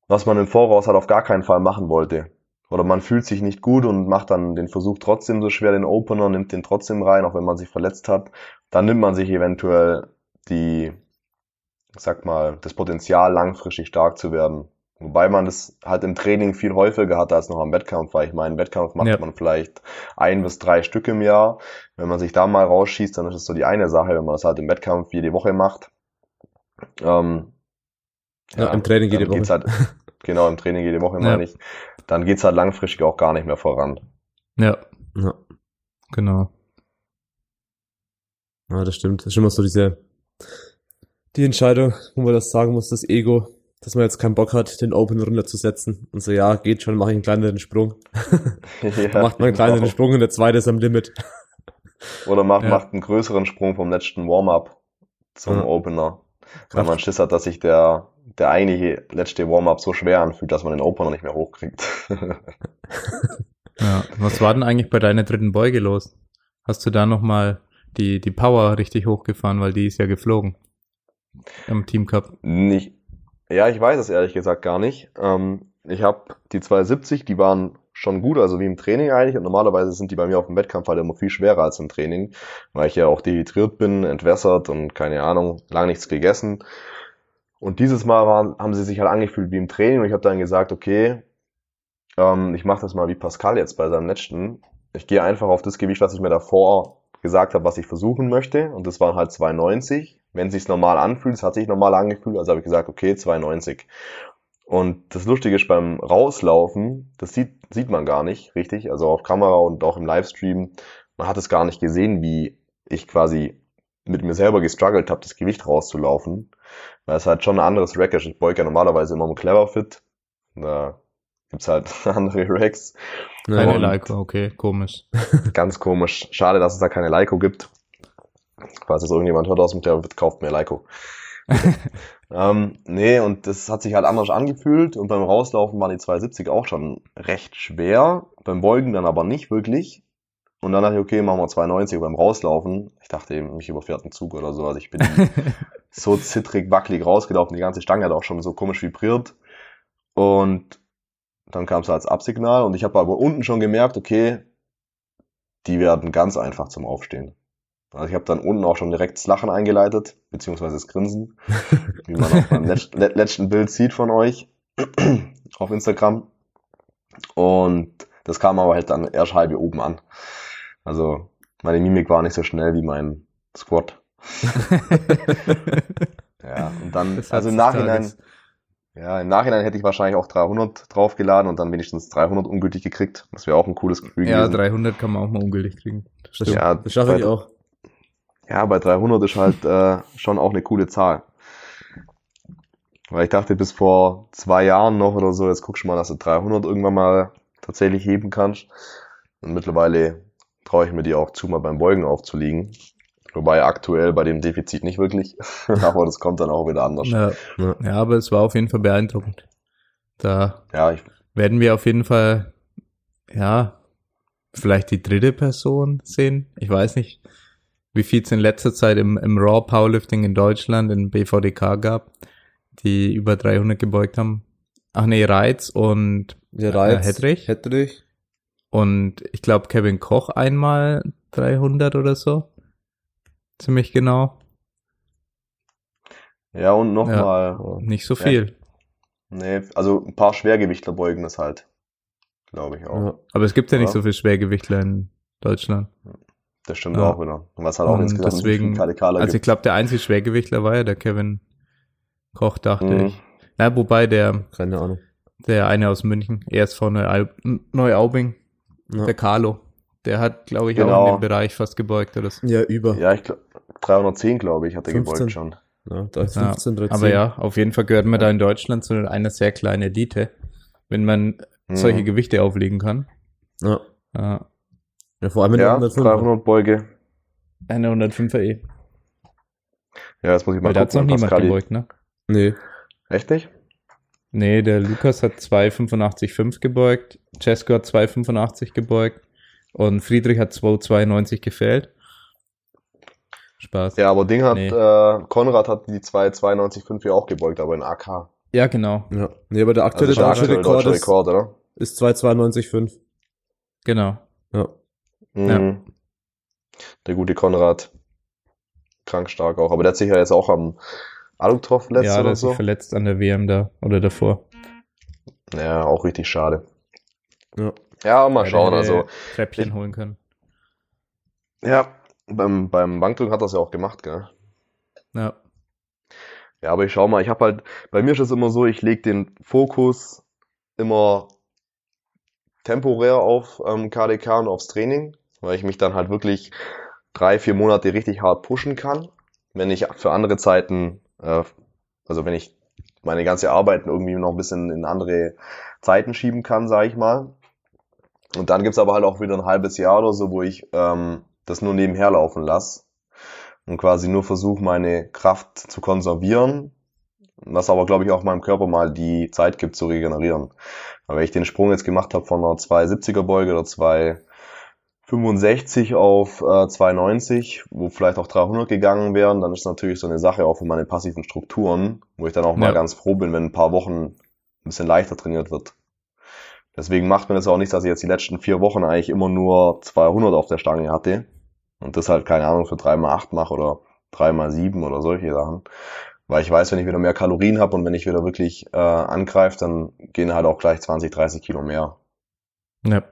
was man im Voraus halt auf gar keinen Fall machen wollte. Oder man fühlt sich nicht gut und macht dann den Versuch trotzdem so schwer, den Opener, nimmt den trotzdem rein, auch wenn man sich verletzt hat. Dann nimmt man sich eventuell die, ich sag mal, das Potenzial, langfristig stark zu werden. Wobei man das halt im Training viel häufiger hatte als noch am Wettkampf, weil ich meine, im Wettkampf macht Ja. man vielleicht ein bis drei Stück im Jahr. Wenn man sich da mal rausschießt, dann ist es so die eine Sache, wenn man das halt im Wettkampf jede Woche macht. Ähm, Ja, im Training jede Woche. Halt, genau, im Training jede Woche Ja. meine ich. Dann geht's halt langfristig auch gar nicht mehr voran. Ja, Ja. genau. Ja, das stimmt. Das ist immer so diese, die Entscheidung, wo man das sagen muss, das Ego, dass man jetzt keinen Bock hat, den Open runterzusetzen. Und so, ja, geht schon, mache ich einen kleineren Sprung. Ja, Macht man einen kleineren genau. Sprung und der zweite ist am Limit. Oder macht, Ja. macht einen größeren Sprung vom letzten Warm-up zum Ja. Opener. Weil Kraft. man Schiss hat, dass sich der, der eigentliche letzte Warm-up so schwer anfühlt, dass man den Opener nicht mehr hochkriegt. Ja. Was war denn eigentlich bei deiner dritten Beuge los? Hast du da nochmal die, die Power richtig hochgefahren, weil die ist ja geflogen. Im Team Cup. Nicht, ja, ich weiß es ehrlich gesagt gar nicht. Ähm, ich habe die 270, die waren schon gut, also wie im Training eigentlich. Und normalerweise sind die bei mir auf dem Wettkampf halt immer viel schwerer als im Training, weil ich ja auch dehydriert bin, entwässert und keine Ahnung, lang nichts gegessen. Und dieses Mal waren, haben sie sich halt angefühlt wie im Training und ich habe dann gesagt, okay, ähm, ich mache das mal wie Pascal jetzt bei seinem letzten. Ich gehe einfach auf das Gewicht, was ich mir davor gesagt habe, was ich versuchen möchte. Und das waren halt 2,90. Wenn es sich normal anfühlt, es hat sich normal angefühlt, also habe ich gesagt, okay, 2,90. Und das Lustige ist beim Rauslaufen, das sieht, sieht man gar nicht richtig, also auf Kamera und auch im Livestream, man hat es gar nicht gesehen, wie ich quasi mit mir selber gestruggelt habe, das Gewicht rauszulaufen. Weil es halt schon ein anderes Rack ist. Ich beuge ja normalerweise immer mit Clever Fit. Da gibt's halt andere Racks. Keine Und- Leica, okay, komisch. Ganz komisch. Schade, dass es da keine Leico gibt. Falls es irgendjemand hört aus dem Clever Fit, kauft mir Leico. ähm, nee, und das hat sich halt anders angefühlt. Und beim Rauslaufen waren die 270 auch schon recht schwer. Beim Beugen dann aber nicht wirklich. Und dann dachte ich, okay, machen wir 290 beim Rauslaufen. Ich dachte eben, mich überfährt ein Zug oder so. Also ich bin so zittrig, wackelig rausgelaufen. Die ganze Stange hat auch schon so komisch vibriert. Und dann kam es als Absignal und ich habe aber unten schon gemerkt, okay, die werden ganz einfach zum Aufstehen. Also ich habe dann unten auch schon direkt das Lachen eingeleitet, beziehungsweise das Grinsen, wie man auf meinem letz let letzten Bild sieht von euch auf Instagram. Und das kam aber halt dann erst halbe oben an. Also meine Mimik war nicht so schnell wie mein Squat. Ja, und dann, also im Nachhinein, Tages- ja, im Nachhinein hätte ich wahrscheinlich auch 300 draufgeladen und dann wenigstens 300 ungültig gekriegt. Das wäre auch ein cooles Gefühl Ja, gewesen. 300 kann man auch mal ungültig kriegen. Das. Ja, das schaffe ich auch. Ja, bei 300 ist halt äh, schon auch eine coole Zahl. Weil ich dachte bis vor zwei Jahren noch oder so, jetzt guckst du mal, dass du 300 irgendwann mal tatsächlich heben kannst. Und mittlerweile traue ich mir die auch zu, mal beim Beugen aufzuliegen. Wobei aktuell bei dem Defizit nicht wirklich. Aber das kommt dann auch wieder anders. Ja, Ja. ja, aber es war auf jeden Fall beeindruckend. Da Ja, ich, werden wir auf jeden Fall, ja, vielleicht die dritte Person sehen. Ich weiß nicht, wie viel es in letzter Zeit im, im Raw Powerlifting in Deutschland, in BVDK gab, die über 300 gebeugt haben. Ach nee, Reiz und, Der Äh, Reiz. Hedrich? Hedrich. Und ich glaube Kevin Koch einmal 300 oder so. Ziemlich genau. ja und nochmal, Nicht so Ja. viel. nee, also ein paar Schwergewichtler beugen das halt. Glaube ich auch. Ja. Aber es gibt ja nicht Ja. so viel Schwergewichtler in Deutschland. Das stimmt Ja. auch wieder. Und was halt auch Und insgesamt deswegen- viel Radikaler Also ich gibt. glaube, der einzige Schwergewichtler war ja der Kevin Koch, dachte Mhm. ich. Na, wobei der, Keine Ahnung. der eine aus München, ESV Neuau Neuaubing, Ja, der Carlo, der hat, glaube ich, auch Genau. in dem Bereich fast gebeugt oder so. ja über. Ja, ich glaube, 310, glaube ich, hat er 15. gebeugt schon. Ja, da ist 15, 13. Aber ja, auf jeden Fall gehört man da in Deutschland zu einer sehr kleinen Elite, wenn man solche Mhm. Gewichte auflegen kann. Ja. Ja, ja, vor allem in der Ja, 105. 300 Beuge. eine 105er E. Ja, jetzt muss ich mal Weil da hat's noch gucken. niemand gebeugt, ne? Nee. Echt nicht? Nee, der Lukas hat 2,85,5 gebeugt, Cesco hat 2,85 gebeugt und Friedrich hat 2,92 gefällt. Spaß. Ja, Ja, aber Ding hat, Nee. äh, Konrad hat die 292,5 ja auch gebeugt, aber in AK. genau, Ja. Nee, aber der Also aktuelle der deutsche aktuelle Rekord deutsche ist, Rekord, oder? ist 292,5. genau. Ja. Mhm. Der gute Konrad. Krank stark auch. Aber der hat sich ja jetzt auch am Alutropf verletzt ja, der oder so. verletzt an der WM da oder davor. Ja, auch richtig schade. Ja. Ja, mal Ja, schauen. Also, Treppchen holen können. ja, beim, beim Bankdrücken hat das ja auch gemacht, gell? Ja, Ja, aber ich schau mal, ich habe halt, bei mir ist es immer so, ich lege den Fokus immer temporär auf ähm, KDK und aufs Training, weil ich mich dann halt wirklich drei, vier Monate richtig hart pushen kann. Wenn ich für andere Zeiten, also wenn ich meine ganze Arbeit irgendwie noch ein bisschen in andere Zeiten schieben kann, sage ich mal. Und dann gibt's aber halt auch wieder ein halbes Jahr oder so, wo ich ähm, das nur nebenher laufen lasse und quasi nur versuche, meine Kraft zu konservieren, was aber, glaube ich, auch meinem Körper mal die Zeit gibt zu regenerieren. Aber wenn ich den Sprung jetzt gemacht habe von einer 270er Beuge oder 65 auf äh, 290, wo vielleicht auch 300 gegangen wären, dann ist natürlich so eine Sache auch für meine passiven Strukturen, wo ich dann auch mal Ja. ganz froh bin, wenn ein paar Wochen ein bisschen leichter trainiert wird. Deswegen macht mir das auch nicht, dass ich jetzt die letzten vier Wochen eigentlich immer nur 200 auf der Stange hatte und das halt, keine Ahnung, für 3x8 mache oder 3x7 oder solche Sachen. Weil ich weiß, wenn ich wieder mehr Kalorien habe und wenn ich wieder wirklich äh, angreife, dann gehen halt auch gleich 20, 30 Kilo mehr. Ja.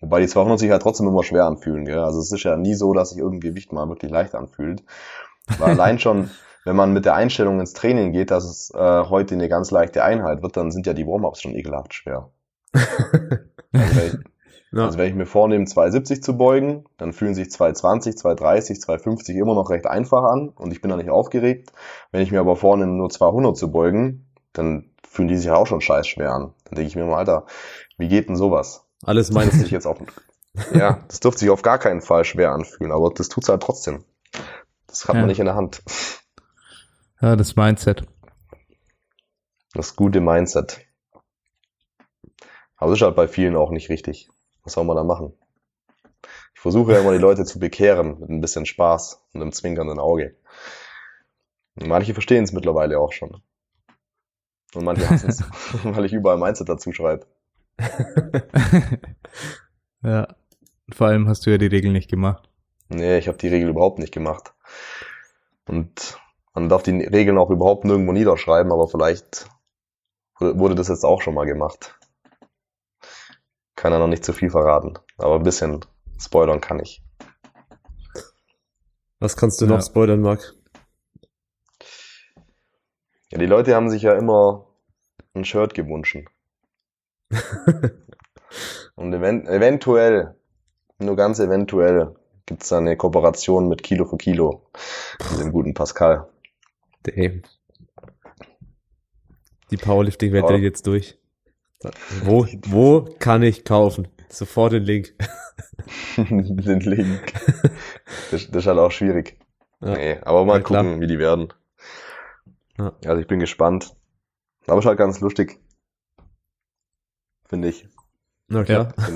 Wobei die 200 sich halt trotzdem immer schwer anfühlen, gell? Also es ist ja nie so, dass sich irgendein Gewicht mal wirklich leicht anfühlt. Weil allein schon, wenn man mit der Einstellung ins Training geht, dass es äh, heute eine ganz leichte Einheit wird, dann sind ja die Warm-Ups schon ekelhaft schwer. Also wenn, ich, Ja. also wenn ich mir vornehme, 270 zu beugen, dann fühlen sich 220, 230, 250 immer noch recht einfach an und ich bin da nicht aufgeregt. Wenn ich mir aber vornehme, nur 200 zu beugen, dann fühlen die sich auch schon scheiß schwer an. Dann denke ich mir mal, Alter, wie geht denn sowas? Alles Das meins. sich jetzt auf, ja, das dürfte sich auf gar keinen Fall schwer anfühlen, aber das tut's halt trotzdem. Das hat Ja. man nicht in der Hand. Ja, das Mindset. Das gute Mindset. Aber das ist halt bei vielen auch nicht richtig. Was soll man da machen? Ich versuche ja immer die Leute zu bekehren mit ein bisschen Spaß und einem zwinkernden Auge. Und manche verstehen es mittlerweile auch schon. Und manche hassen es, weil ich überall Mindset dazu schreibe. ja. Vor allem hast du ja die Regel nicht gemacht. Nee, ich habe die Regel überhaupt nicht gemacht. Und man darf die Regeln auch überhaupt nirgendwo niederschreiben, aber vielleicht wurde das jetzt auch schon mal gemacht. Kann ja noch nicht zu viel verraten, aber ein bisschen spoilern kann ich. Was kannst du noch Ja. spoilern, Marc? Ja, die Leute haben sich ja immer ein Shirt gewünscht. Und event eventuell, nur ganz eventuell, gibt's da eine Kooperation mit Kilo für Kilo, mit dem guten Pascal. Damn. Die Powerlifting-Wette geht jetzt durch. Wo, wo kann ich kaufen? Sofort den Link. den Link. Das, das ist halt auch schwierig. Ja. Nee, aber mal Ja, klar. gucken, wie die werden. Ja. Also ich bin gespannt. Aber ist halt ganz lustig. Finde ich. Na klar. Das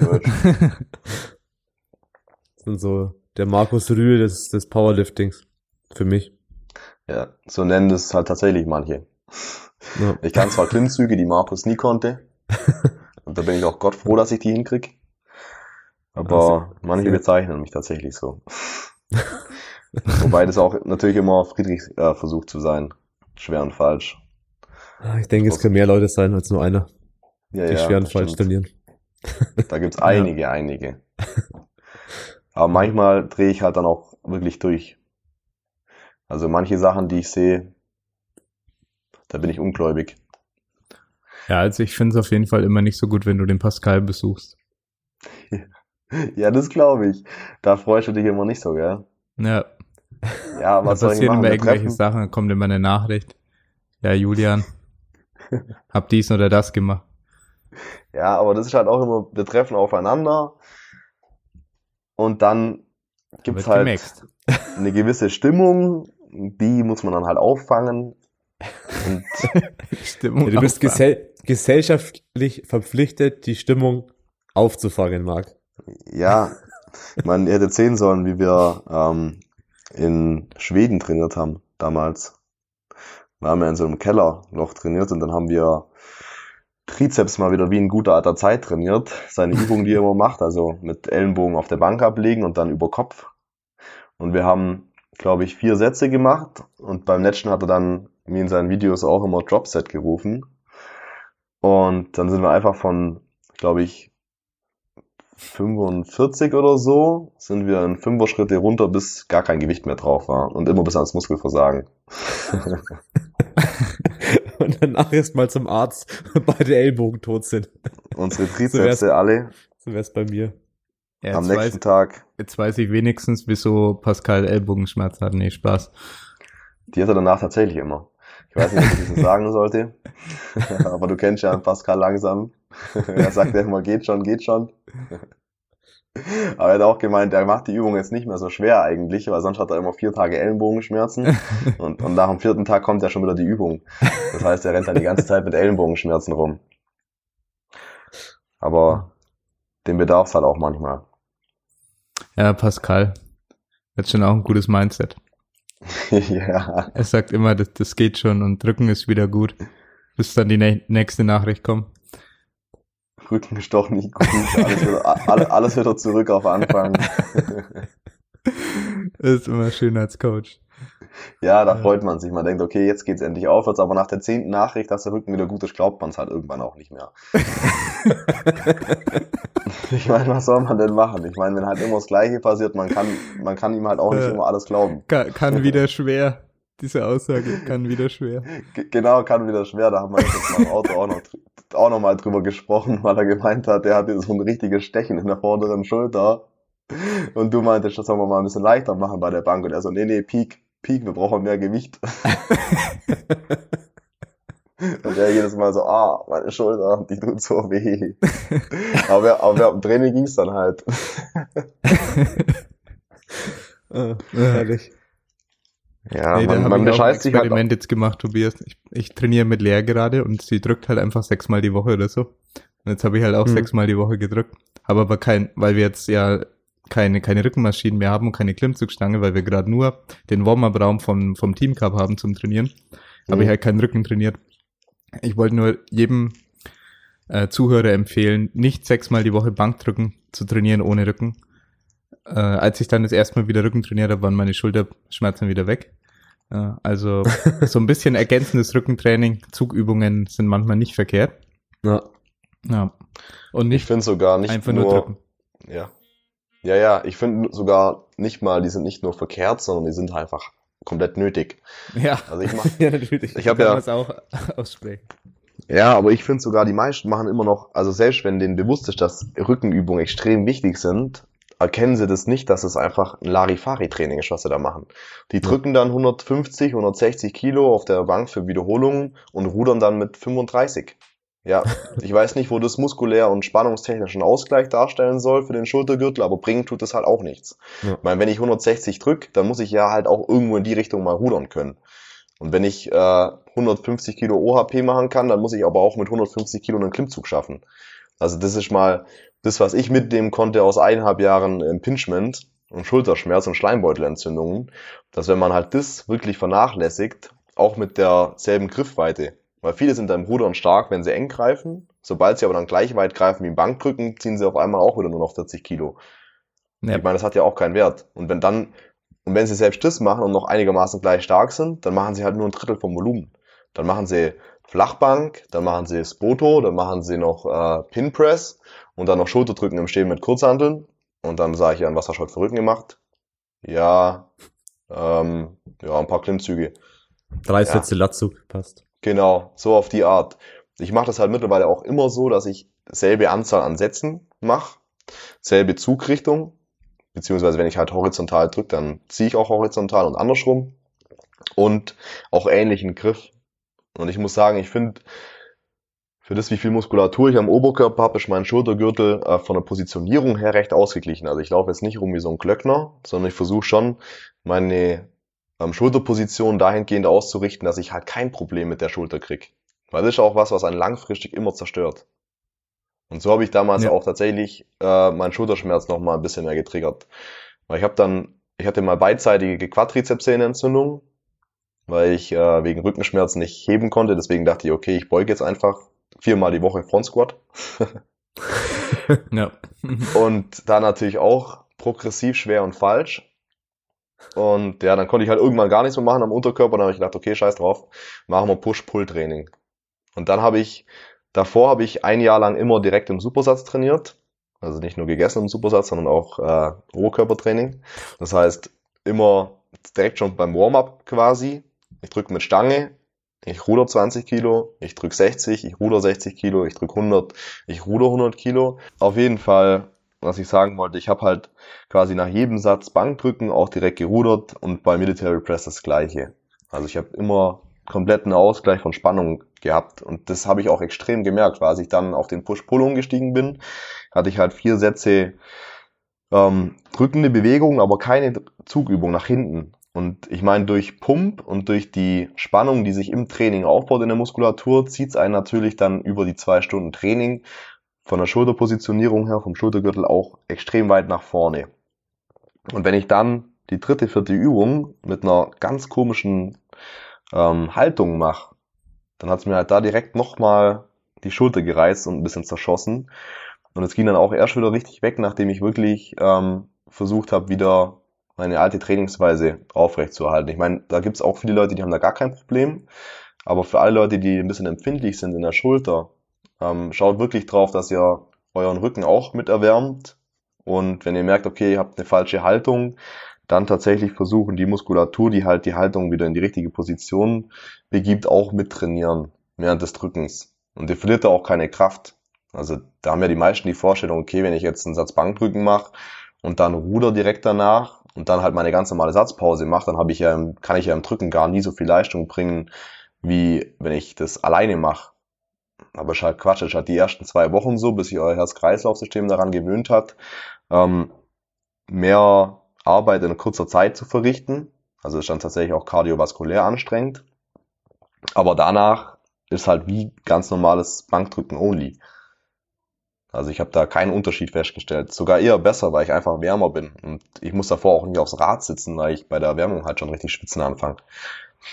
sind so der Markus Rühl des, des Powerliftings. Für mich. Ja, so nennen das halt tatsächlich manche. Ja. Ich kann zwar Klimmzüge, die Markus nie konnte. Und da bin ich auch Gott froh, dass ich die hinkrieg. Aber Also, manche ja. bezeichnen mich tatsächlich so. Wobei das auch natürlich immer Friedrichs äh, Versuch zu sein. Schwer und falsch. Ah, Ich denke, es können mehr Leute sein als nur einer, Ja, die ja, schweren das falsch stimmt. trainieren. Da gibt's einige, einige. Aber manchmal drehe ich halt dann auch wirklich durch. Also manche Sachen, die ich sehe, da bin ich ungläubig. Ja, also ich finde es auf jeden Fall immer nicht so gut, wenn du den Pascal besuchst. Ja, das glaube ich. Da freust du dich immer nicht so, gell? Ja, Ja, da was soll ich machen? immer irgendwelche treffen, Sachen, dann kommt immer eine Nachricht. Ja, Julian, hab dies oder das gemacht. ja, aber das ist halt auch immer, wir treffen aufeinander und dann gibt's Wird halt gemaxt. eine gewisse Stimmung, die muss man dann halt auffangen. Und Stimmung Ja, du bist gesell gesellschaftlich verpflichtet, die Stimmung aufzufangen, Marc. Ja, man hätte sehen sollen, wie wir ähm, in Schweden trainiert haben damals. Wir haben ja in so einem Keller noch trainiert und dann haben wir Trizeps mal wieder wie ein guter alter Zeit trainiert. Seine Übung, die er immer macht, also mit Ellenbogen auf der Bank ablegen und dann über Kopf. Und wir haben, glaube ich, vier Sätze gemacht und beim letzten hat er dann mir in seinen Videos auch immer Dropset gerufen. Und dann sind wir einfach von, glaube ich, 45 oder so sind wir in Fünfer-Schritte runter, bis gar kein Gewicht mehr drauf war und immer bis ans Muskelversagen. Und danach erst mal zum Arzt und beide Ellbogen tot sind. Unsere. Trizepse alle So wär's bei mir. Ja, am nächsten weiß, Tag, jetzt weiß ich wenigstens, wieso Pascal Ellbogenschmerz hat. Nee, Spaß. die hat er danach tatsächlich immer. Ich weiß nicht, ob ich das sagen sollte, aber du kennst ja Pascal langsam. er sagt ja immer, geht schon, geht schon. Aber er hat auch gemeint, er macht die Übung jetzt nicht mehr so schwer eigentlich, weil sonst hat er immer vier Tage Ellenbogenschmerzen und, und nach dem vierten Tag kommt ja schon wieder die Übung. Das heißt, er rennt dann die ganze Zeit mit Ellenbogenschmerzen rum. Aber den bedarf es halt auch manchmal. Ja, Pascal. Hat schon auch ein gutes Mindset. ja. Er sagt immer, das, das geht schon und Rücken ist wieder gut, bis dann die nä- nächste Nachricht kommt. Rücken doch nicht gut. Alles wieder, alle- alles wieder zurück auf Anfang. Das ist immer schön als Coach. Ja, da Ja. freut man sich. Man denkt, okay, jetzt geht's endlich aufwärts, aber nach der zehnten Nachricht, dass der Rücken wieder gut ist, glaubt man es halt irgendwann auch nicht mehr. Ich meine, was soll man denn machen? Ich meine, wenn halt immer das Gleiche passiert, man kann, man kann ihm halt auch nicht Ja. immer alles glauben. Kann, kann wieder schwer. Diese Aussage kann wieder schwer. G genau, kann wieder schwer. Da haben wir jetzt mal im Auto auch noch, auch noch mal drüber gesprochen, weil er gemeint hat, der hatte so ein richtiges Stechen in der vorderen Schulter. Und du meintest, das sollen wir mal ein bisschen leichter machen bei der Bank. Und er so, nee, nee, Peak, Peak, wir brauchen mehr Gewicht. Und er jedes Mal so, ah, meine Schulter, die tut so weh. Aber, aber dem Training ging's dann halt. Ah, herrlich. Ja, nee, da man, habe man bescheißt sich halt. Experiment jetzt gemacht, Tobias. Ich, ich trainiere mit Lea gerade und sie drückt halt einfach sechsmal die Woche oder so. Und jetzt habe ich halt auch Mhm. sechsmal die Woche gedrückt. Habe aber kein, weil wir jetzt ja keine, keine Rückenmaschinen mehr haben und keine Klimmzugstange, weil wir gerade nur den Warm-Up-Raum vom, vom Team Cup haben zum Trainieren, habe Mhm. ich halt keinen Rücken trainiert. Ich wollte nur jedem äh, Zuhörer empfehlen, nicht sechsmal die Woche Bankdrücken zu trainieren ohne Rücken. Äh, als ich dann das erste Mal wieder Rücken trainiert habe, waren meine Schulterschmerzen wieder weg. Äh, also so ein bisschen ergänzendes Rückentraining, Zugübungen sind manchmal nicht verkehrt. Ja. Ja. Und Ich nicht finde sogar nicht einfach nur, nur, drücken. ja. Ja, ja, ich finde sogar nicht mal, die sind nicht nur verkehrt, sondern die sind einfach komplett nötig. Ja. Also ich mach, ja, natürlich. ich habe ja, es auch aussprechen. ja, aber ich finde sogar, die meisten machen immer noch, also selbst wenn denen bewusst ist, dass Rückenübungen extrem wichtig sind, erkennen sie das nicht, dass es einfach ein Larifari-Training ist, was sie da machen. Die drücken dann 150, 160 Kilo auf der Bank für Wiederholungen und rudern dann mit 35. Ja, ich weiß nicht, wo das muskulär und spannungstechnischen Ausgleich darstellen soll für den Schultergürtel, aber bringen tut das halt auch nichts. Ja. Ich meine, wenn ich 160 drück, dann muss ich ja halt auch irgendwo in die Richtung mal rudern können. Und wenn ich äh, 150 Kilo OHP machen kann, dann muss ich aber auch mit 150 Kilo einen Klimmzug schaffen. Also das ist mal das, was ich mitnehmen konnte aus eineinhalb Jahren Impingement und Schulterschmerz und Schleimbeutelentzündungen, dass wenn man halt das wirklich vernachlässigt, auch mit derselben Griffweite, weil viele sind beim Rudern stark, wenn sie eng greifen, sobald sie aber dann gleich weit greifen wie im Bankdrücken, ziehen sie auf einmal auch wieder nur noch 40 Kilo. Ja. Ich meine, das hat ja auch keinen Wert. Und wenn dann, und wenn sie selbst das machen und noch einigermaßen gleich stark sind, dann machen sie halt nur ein Drittel vom Volumen. Dann machen sie Flachbank, dann machen sie Spoto, dann machen sie noch äh, Pin Press und dann noch Schulterdrücken im Stehen mit Kurzhanteln. Und dann sage ich ja, was hast du heute für Rücken gemacht? Ja, ähm, ja, ein paar Klimmzüge. Drei Ja. Sätze Latzug passt. Genau, so auf die Art. Ich mache das halt mittlerweile auch immer so, dass ich selbe Anzahl an Sätzen mache, selbe Zugrichtung, beziehungsweise wenn ich halt horizontal drücke, dann ziehe ich auch horizontal und andersrum und auch ähnlichen Griff. Und ich muss sagen, ich finde, für das, wie viel Muskulatur ich am Oberkörper habe, ist mein Schultergürtel äh, von der Positionierung her recht ausgeglichen. Also ich laufe jetzt nicht rum wie so ein Glöckner, sondern ich versuche schon, meine ähm, Schulterposition dahingehend auszurichten, dass ich halt kein Problem mit der Schulter krieg. Weil das ist auch was, was einen langfristig immer zerstört. Und so habe ich damals Ja. auch tatsächlich äh, meinen Schulterschmerz noch mal ein bisschen mehr getriggert. Weil ich habe dann, ich hatte mal beidseitige Quadrizepssehnenentzündung, weil ich äh, wegen Rückenschmerzen nicht heben konnte. Deswegen dachte ich, okay, ich beuge jetzt einfach viermal die Woche Front Squat. Ja. Und da natürlich auch progressiv schwer und falsch. Und ja, dann konnte ich halt irgendwann gar nichts mehr machen am Unterkörper. Dann habe ich gedacht, okay, scheiß drauf, machen wir Push-Pull-Training. Und dann habe ich, davor habe ich ein Jahr lang immer direkt im Supersatz trainiert. Also nicht nur gegessen im Supersatz, sondern auch äh, Oberkörpertraining. Das heißt, immer direkt schon beim Warm-up quasi. Ich drücke mit Stange, ich ruder 20 Kilo, ich drücke 60, ich ruder 60 Kilo, ich drücke 100, ich ruder 100 Kilo. Auf jeden Fall, was ich sagen wollte, ich habe halt quasi nach jedem Satz Bankdrücken auch direkt gerudert und bei Military Press das gleiche. Also ich habe immer kompletten Ausgleich von Spannung gehabt und das habe ich auch extrem gemerkt, weil als ich dann auf den Push-Pull umgestiegen bin, hatte ich halt vier Sätze ähm, drückende Bewegung, aber keine Zugübung nach hinten. Und ich meine, durch Pump und durch die Spannung, die sich im Training aufbaut in der Muskulatur, zieht es einen natürlich dann über die zwei Stunden Training von der Schulterpositionierung her, vom Schultergürtel auch extrem weit nach vorne. Und wenn ich dann die dritte, vierte Übung mit einer ganz komischen ähm, Haltung mache, dann hat's mir halt da direkt nochmal die Schulter gereizt und ein bisschen zerschossen. Und es ging dann auch erst wieder richtig weg, nachdem ich wirklich ähm, versucht habe, wieder meine alte Trainingsweise aufrechtzuerhalten. Ich meine, da gibt's auch viele Leute, die haben da gar kein Problem. Aber für alle Leute, die ein bisschen empfindlich sind in der Schulter, ähm, schaut wirklich drauf, dass ihr euren Rücken auch mit erwärmt. Und wenn ihr merkt, okay, ihr habt eine falsche Haltung, dann tatsächlich versuchen, die Muskulatur, die halt die Haltung wieder in die richtige Position begibt, auch mit trainieren während des Drückens. Und ihr verliert da auch keine Kraft. Also da haben ja die meisten die Vorstellung, okay, wenn ich jetzt einen Satz Bankdrücken mache und dann Ruder direkt danach und dann halt meine ganz normale Satzpause mache, dann habe ich ja, kann ich ja im Drücken gar nie so viel Leistung bringen, wie wenn ich das alleine mache. Aber es ist halt Quatsch, es ist halt die ersten zwei Wochen so, bis sich euer Herz-Kreislauf-System daran gewöhnt hat, ähm, mehr Arbeit in kurzer Zeit zu verrichten. Also ist dann tatsächlich auch kardiovaskulär anstrengend. Aber danach ist halt wie ganz normales Bankdrücken only. Also ich habe da keinen Unterschied festgestellt. Sogar eher besser, weil ich einfach wärmer bin. Und ich muss davor auch nicht aufs Rad sitzen, weil ich bei der Erwärmung halt schon richtig schwitzen anfange.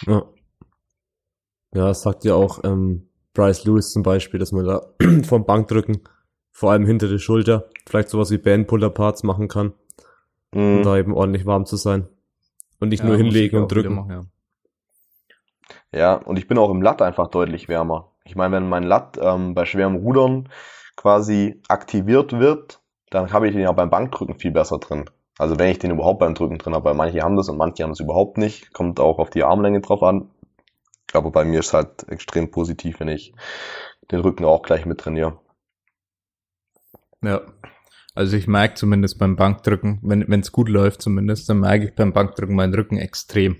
Ja. Ja, das sagt ja auch ähm, Bryce Lewis zum Beispiel, dass man da vom Bankdrücken, vor allem hinter der Schulter, vielleicht sowas wie Band-Puller-Parts machen kann, um Mhm. da eben ordentlich warm zu sein. Und nicht Ja, nur hinlegen und drücken. machen, ja. Ja, und ich bin auch im Latt einfach deutlich wärmer. Ich meine, wenn mein Latt ähm, bei schwerem Rudern quasi aktiviert wird, dann habe ich den ja beim Bankdrücken viel besser drin. Also wenn ich den überhaupt beim Drücken drin habe, weil manche haben das und manche haben das überhaupt nicht. Kommt auch auf die Armlänge drauf an. Aber bei mir ist halt extrem positiv, wenn ich den Rücken auch gleich mit trainiere. Ja. Also ich merke zumindest beim Bankdrücken, wenn es gut läuft zumindest, dann merke ich beim Bankdrücken meinen Rücken extrem.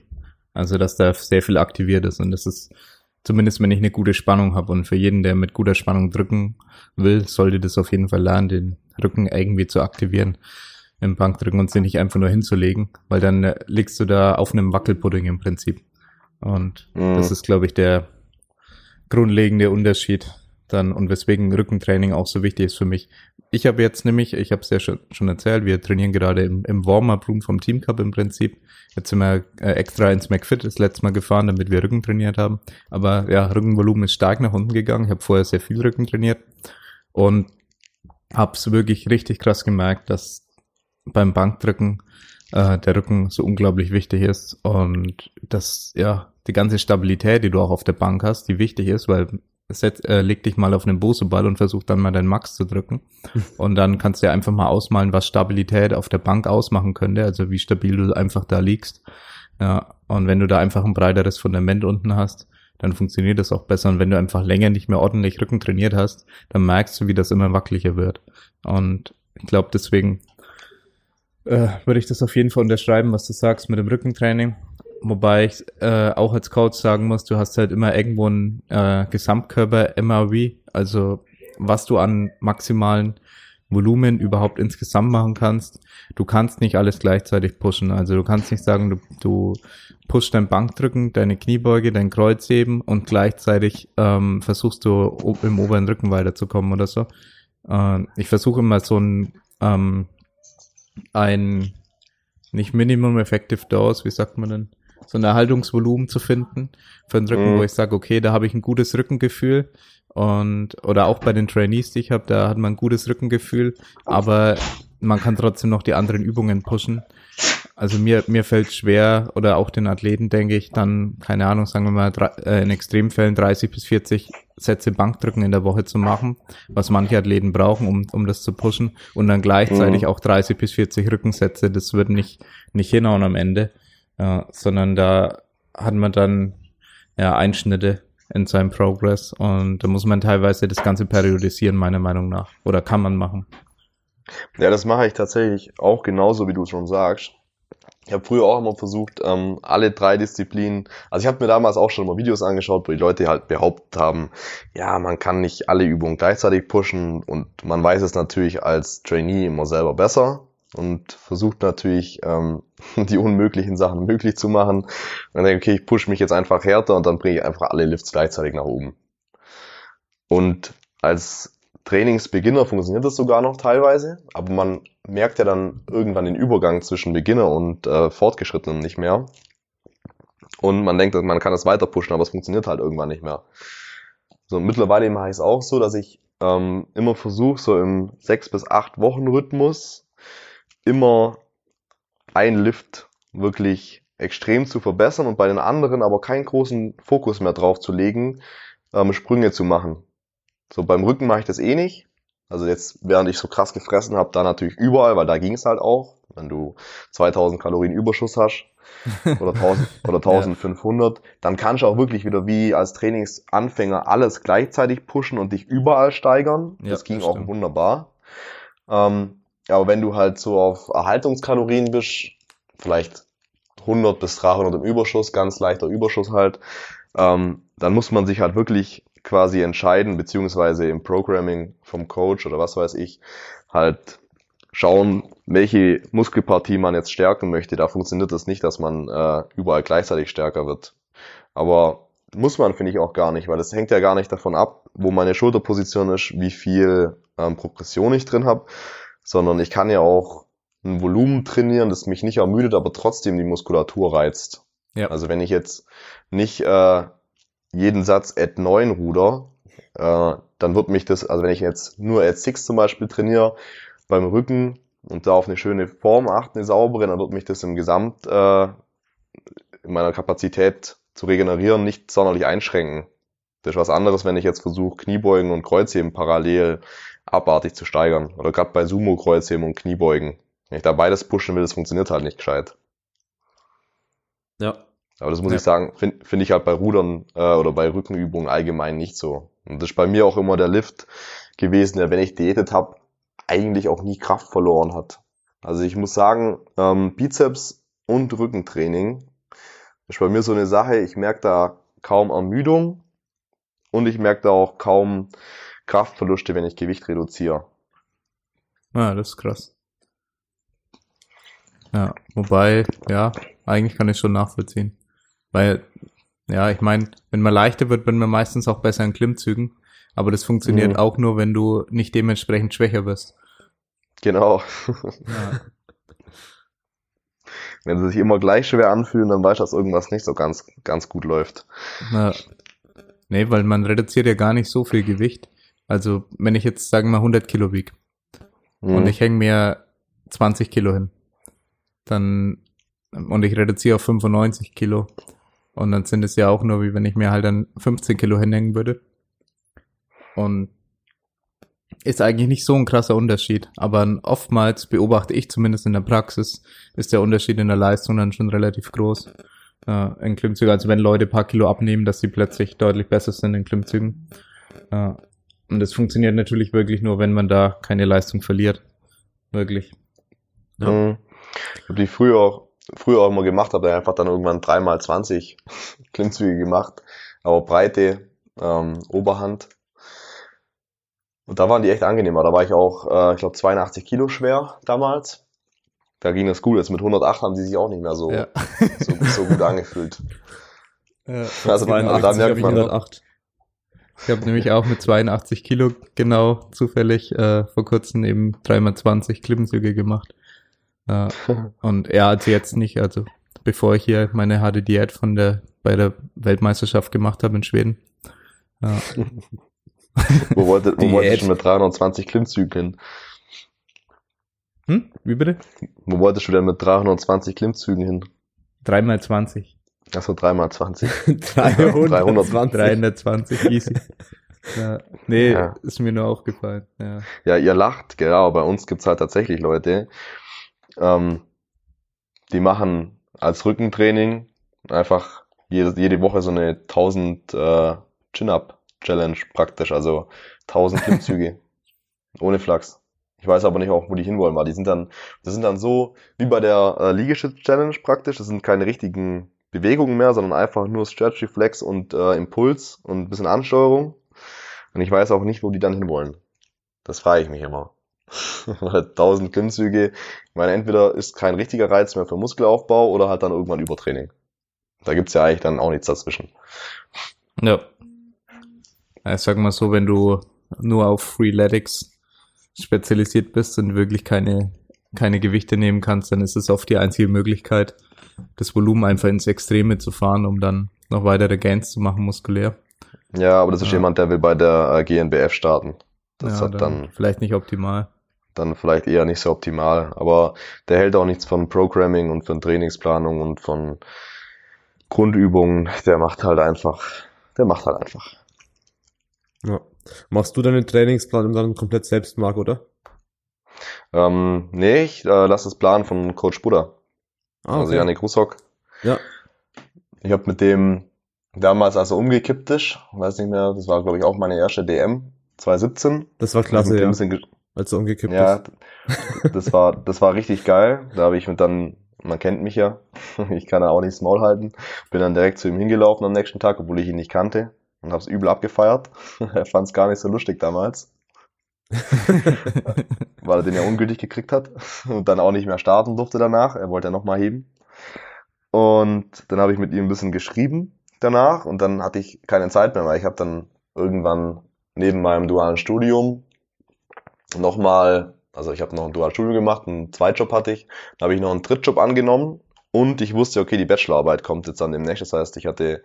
Also dass da sehr viel aktiviert ist und das ist zumindest, wenn ich eine gute Spannung habe und für jeden, der mit guter Spannung drücken will, sollte das auf jeden Fall lernen, den Rücken irgendwie zu aktivieren im Bankdrücken und sich nicht einfach nur hinzulegen, weil dann äh, liegst du da auf einem Wackelpudding im Prinzip. Und Mhm. das ist, glaube ich, der grundlegende Unterschied dann und weswegen Rückentraining auch so wichtig ist für mich. Ich habe jetzt nämlich, ich habe es ja schon, schon erzählt, wir trainieren gerade im, im Warm-Up-Room vom Team Cup im Prinzip. Jetzt sind wir äh, extra ins McFit das letzte Mal gefahren, damit wir Rücken trainiert haben. Aber ja, Rückenvolumen ist stark nach unten gegangen. Ich habe vorher sehr viel Rücken trainiert und habe es wirklich richtig krass gemerkt, dass beim Bankdrücken äh, der Rücken so unglaublich wichtig ist und dass ja die ganze Stabilität, die du auch auf der Bank hast, die wichtig ist, weil set, äh, leg dich mal auf einen Boseball und versuch dann mal deinen Max zu drücken und dann kannst du dir einfach mal ausmalen, was Stabilität auf der Bank ausmachen könnte, also wie stabil du einfach da liegst. Ja, und wenn du da einfach ein breiteres Fundament unten hast, dann funktioniert das auch besser. Und wenn du einfach länger nicht mehr ordentlich Rücken trainiert hast, dann merkst du, wie das immer wackeliger wird. Und ich glaube, deswegen äh, würde ich das auf jeden Fall unterschreiben, was du sagst mit dem Rückentraining. Wobei ich äh, auch als Coach sagen muss, du hast halt immer irgendwo einen äh, Gesamtkörper MRV, also was du an maximalen Volumen überhaupt insgesamt machen kannst. Du kannst nicht alles gleichzeitig pushen. Also du kannst nicht sagen, du, du pushst dein Bankdrücken, deine Kniebeuge, dein Kreuzheben und gleichzeitig ähm, versuchst du im oberen Rücken weiterzukommen oder so. Äh, ich versuche immer so ein ähm, ein nicht Minimum Effective Dose, wie sagt man denn? So ein Erhaltungsvolumen zu finden für den Rücken, Mhm. wo ich sage, okay, da habe ich ein gutes Rückengefühl und oder auch bei den Trainees, die ich habe, da hat man ein gutes Rückengefühl, aber man kann trotzdem noch die anderen Übungen pushen. Also mir mir fällt schwer oder auch den Athleten denke ich dann keine Ahnung, sagen wir mal drei, äh, in Extremfällen 30 bis 40 Sätze Bankdrücken in der Woche zu machen, was manche Athleten brauchen, um um das zu pushen und dann gleichzeitig Mhm. auch 30 bis 40 Rückensätze, das wird nicht nicht hinhauen am Ende, ja, sondern da hat man dann ja Einschnitte in seinem Progress und da muss man teilweise das Ganze periodisieren, meiner Meinung nach. Oder kann man machen. Ja, das mache ich tatsächlich auch genauso, wie du schon sagst. Ich habe früher auch immer versucht, ähm, alle drei Disziplinen, also ich habe mir damals auch schon mal Videos angeschaut, wo die Leute halt behauptet haben, ja, man kann nicht alle Übungen gleichzeitig pushen und man weiß es natürlich als Trainee immer selber besser und versucht natürlich ähm, die unmöglichen Sachen möglich zu machen. Und dann denke ich, okay, ich pushe mich jetzt einfach härter und dann bringe ich einfach alle Lifts gleichzeitig nach oben. Und als Trainingsbeginner funktioniert das sogar noch teilweise, aber man merkt ja dann irgendwann den Übergang zwischen Beginner und äh, Fortgeschrittenen nicht mehr. Und man denkt, man kann das weiter pushen, aber es funktioniert halt irgendwann nicht mehr. So, mittlerweile mache ich es auch so, dass ich ähm, immer versuche, so im sechs bis acht Wochen Rhythmus immer ein Lift wirklich extrem zu verbessern und bei den anderen aber keinen großen Fokus mehr drauf zu legen, ähm, Sprünge zu machen. So beim Rücken mache ich das eh nicht. Also jetzt, während ich so krass gefressen habe, da natürlich überall, weil da ging es halt auch. Wenn du 2000 Kalorien Überschuss hast oder 1000 oder 1500, ja. dann kannst du auch wirklich wieder wie als Trainingsanfänger alles gleichzeitig pushen und dich überall steigern. Ja, das ging das auch wunderbar. Ähm, aber wenn du halt so auf Erhaltungskalorien bist, vielleicht 100 bis 300 im Überschuss, ganz leichter Überschuss halt, ähm, dann muss man sich halt wirklich quasi entscheiden, beziehungsweise im Programming vom Coach oder was weiß ich, halt schauen, welche Muskelpartie man jetzt stärken möchte. Da funktioniert das nicht, dass man äh, überall gleichzeitig stärker wird. Aber muss man, finde ich, auch gar nicht, weil es hängt ja gar nicht davon ab, wo meine Schulterposition ist, wie viel ähm, Progression ich drin habe, sondern ich kann ja auch ein Volumen trainieren, das mich nicht ermüdet, aber trotzdem die Muskulatur reizt. Ja. Also wenn ich jetzt nicht äh, jeden Satz at 9 ruder, äh, dann wird mich das, also wenn ich jetzt nur at 6 zum Beispiel trainiere, beim Rücken und da auf eine schöne Form achte, eine saubere, dann wird mich das im Gesamt äh, in meiner Kapazität zu regenerieren nicht sonderlich einschränken. Das ist was anderes, wenn ich jetzt versuche, Kniebeugen und Kreuzheben parallel abartig zu steigern. Oder gerade bei Sumo Kreuzheben und Kniebeugen. Wenn ich da beides pushen will, das funktioniert halt nicht gescheit. Ja. Aber das muss ja. ich sagen, finde find ich halt bei Rudern äh, oder bei Rückenübungen allgemein nicht so. Und das ist bei mir auch immer der Lift gewesen, der, wenn ich diätet habe, eigentlich auch nie Kraft verloren hat. Also ich muss sagen, ähm, Bizeps und Rückentraining ist bei mir so eine Sache, ich merke da kaum Ermüdung und ich merke da auch kaum Kraftverluste, wenn ich Gewicht reduziere. Ah, das ist krass. Ja, wobei, ja, eigentlich kann ich schon nachvollziehen. Weil, ja, ich meine, wenn man leichter wird, wird man meistens auch besser in Klimmzügen. Aber das funktioniert mhm. auch nur, wenn du nicht dementsprechend schwächer wirst. Genau. Ja. wenn sie sich immer gleich schwer anfühlen, dann weißt du, dass irgendwas nicht so ganz, ganz gut läuft. Ja. Nee, weil man reduziert ja gar nicht so viel Gewicht. Also, wenn ich jetzt, sagen wir mal, 100 Kilo wieg mhm. und ich hänge mir 20 Kilo hin, dann, und ich reduziere auf 95 Kilo, und dann sind es ja auch nur, wie wenn ich mir halt dann 15 Kilo hinhängen würde. Und ist eigentlich nicht so ein krasser Unterschied. Aber oftmals beobachte ich zumindest in der Praxis, ist der Unterschied in der Leistung dann schon relativ groß. Äh, in Klimmzügen, also wenn Leute paar Kilo abnehmen, dass sie plötzlich deutlich besser sind in Klimmzügen. Äh, und das funktioniert natürlich wirklich nur, wenn man da keine Leistung verliert. Wirklich. Ja. Mhm. Ich habe die früher auch früher auch immer gemacht habe, einfach dann irgendwann dreimal 20 Klimmzüge gemacht, aber Breite, ähm, Oberhand. Und da waren die echt angenehmer. Da war ich auch, äh, ich glaube, 82 Kilo schwer damals. Da ging das gut. Jetzt mit 108 haben die sich auch nicht mehr so, ja. so, so, gut angefühlt. Ja, also, da merkt man, 108. Ich habe nämlich auch mit 82 Kilo genau zufällig äh, vor kurzem eben 3x20 Klimmzüge gemacht. Ja, und er hat sie jetzt nicht, also bevor ich hier meine harte Diät von der bei der Weltmeisterschaft gemacht habe in Schweden. Ja. wo wollte, wo wolltest du mit 320 Klimmzügen hin? Hm? Wie bitte? Wo wolltest du denn mit 320 Klimmzügen hin? 3x20. Achso, 3x20. 320. 320, easy. Ja, nee, ja. ist mir nur aufgefallen. Ja. ja, ihr lacht, genau. Bei uns gibt's halt tatsächlich Leute, ähm, die machen als Rückentraining einfach jede, jede Woche so eine 1000 äh, Chin-Up-Challenge praktisch, also 1000 Klimmzüge ohne Flachs. Ich weiß aber nicht auch, wo die hinwollen, weil die sind dann, das sind dann so wie bei der äh, Liegestütz-Challenge praktisch. Das sind keine richtigen Bewegungen mehr, sondern einfach nur Stretch, Reflex und äh, Impuls und ein bisschen Ansteuerung. Und ich weiß auch nicht, wo die dann hinwollen. Das frage ich mich immer. 1000 Klimmzüge. Ich meine, entweder ist kein richtiger Reiz mehr für Muskelaufbau oder halt dann irgendwann Übertraining. Da gibt's ja eigentlich dann auch nichts dazwischen. Ja. Ich sag mal so, wenn du nur auf Freeletics spezialisiert bist und wirklich keine, keine Gewichte nehmen kannst, dann ist es oft die einzige Möglichkeit, das Volumen einfach ins Extreme zu fahren, um dann noch weitere Gains zu machen muskulär. Ja, aber das ist Ja. jemand, der will bei der äh, GNBF starten. Das ja, hat dann, vielleicht nicht optimal. dann vielleicht eher nicht so optimal. Aber der hält auch nichts von Programming und von Trainingsplanung und von Grundübungen. Der macht halt einfach, der macht halt einfach. Ja. Machst du deinen Trainingsplan dann komplett selbst, Marc, oder? Ähm, nee, ich äh, lasse das Plan von Coach Buddha. Ah, Also Janik Russock. Ja. Ich habe mit dem damals, als er umgekippt ist, weiß nicht mehr, das war glaube ich auch meine erste DM, 2017. Das war klasse, ja, als er umgekippt Ja, ist. das war, das war richtig geil. Da habe ich mit dann, man kennt mich ja, ich kann ja auch nicht das Maul halten, bin dann direkt zu ihm hingelaufen am nächsten Tag, obwohl ich ihn nicht kannte und habe es übel abgefeiert. er fand es gar nicht so lustig damals, weil er den ja ungültig gekriegt hat und dann auch nicht mehr starten durfte danach. Er wollte ja nochmal heben. Und dann habe ich mit ihm ein bisschen geschrieben danach und dann hatte ich keine Zeit mehr, weil ich habe dann irgendwann neben meinem dualen Studium nochmal, also ich habe noch ein duales Studium gemacht, einen Zweitjob hatte ich, dann habe ich noch einen Drittjob angenommen und ich wusste, okay, die Bachelorarbeit kommt jetzt dann demnächst. Das heißt, ich hatte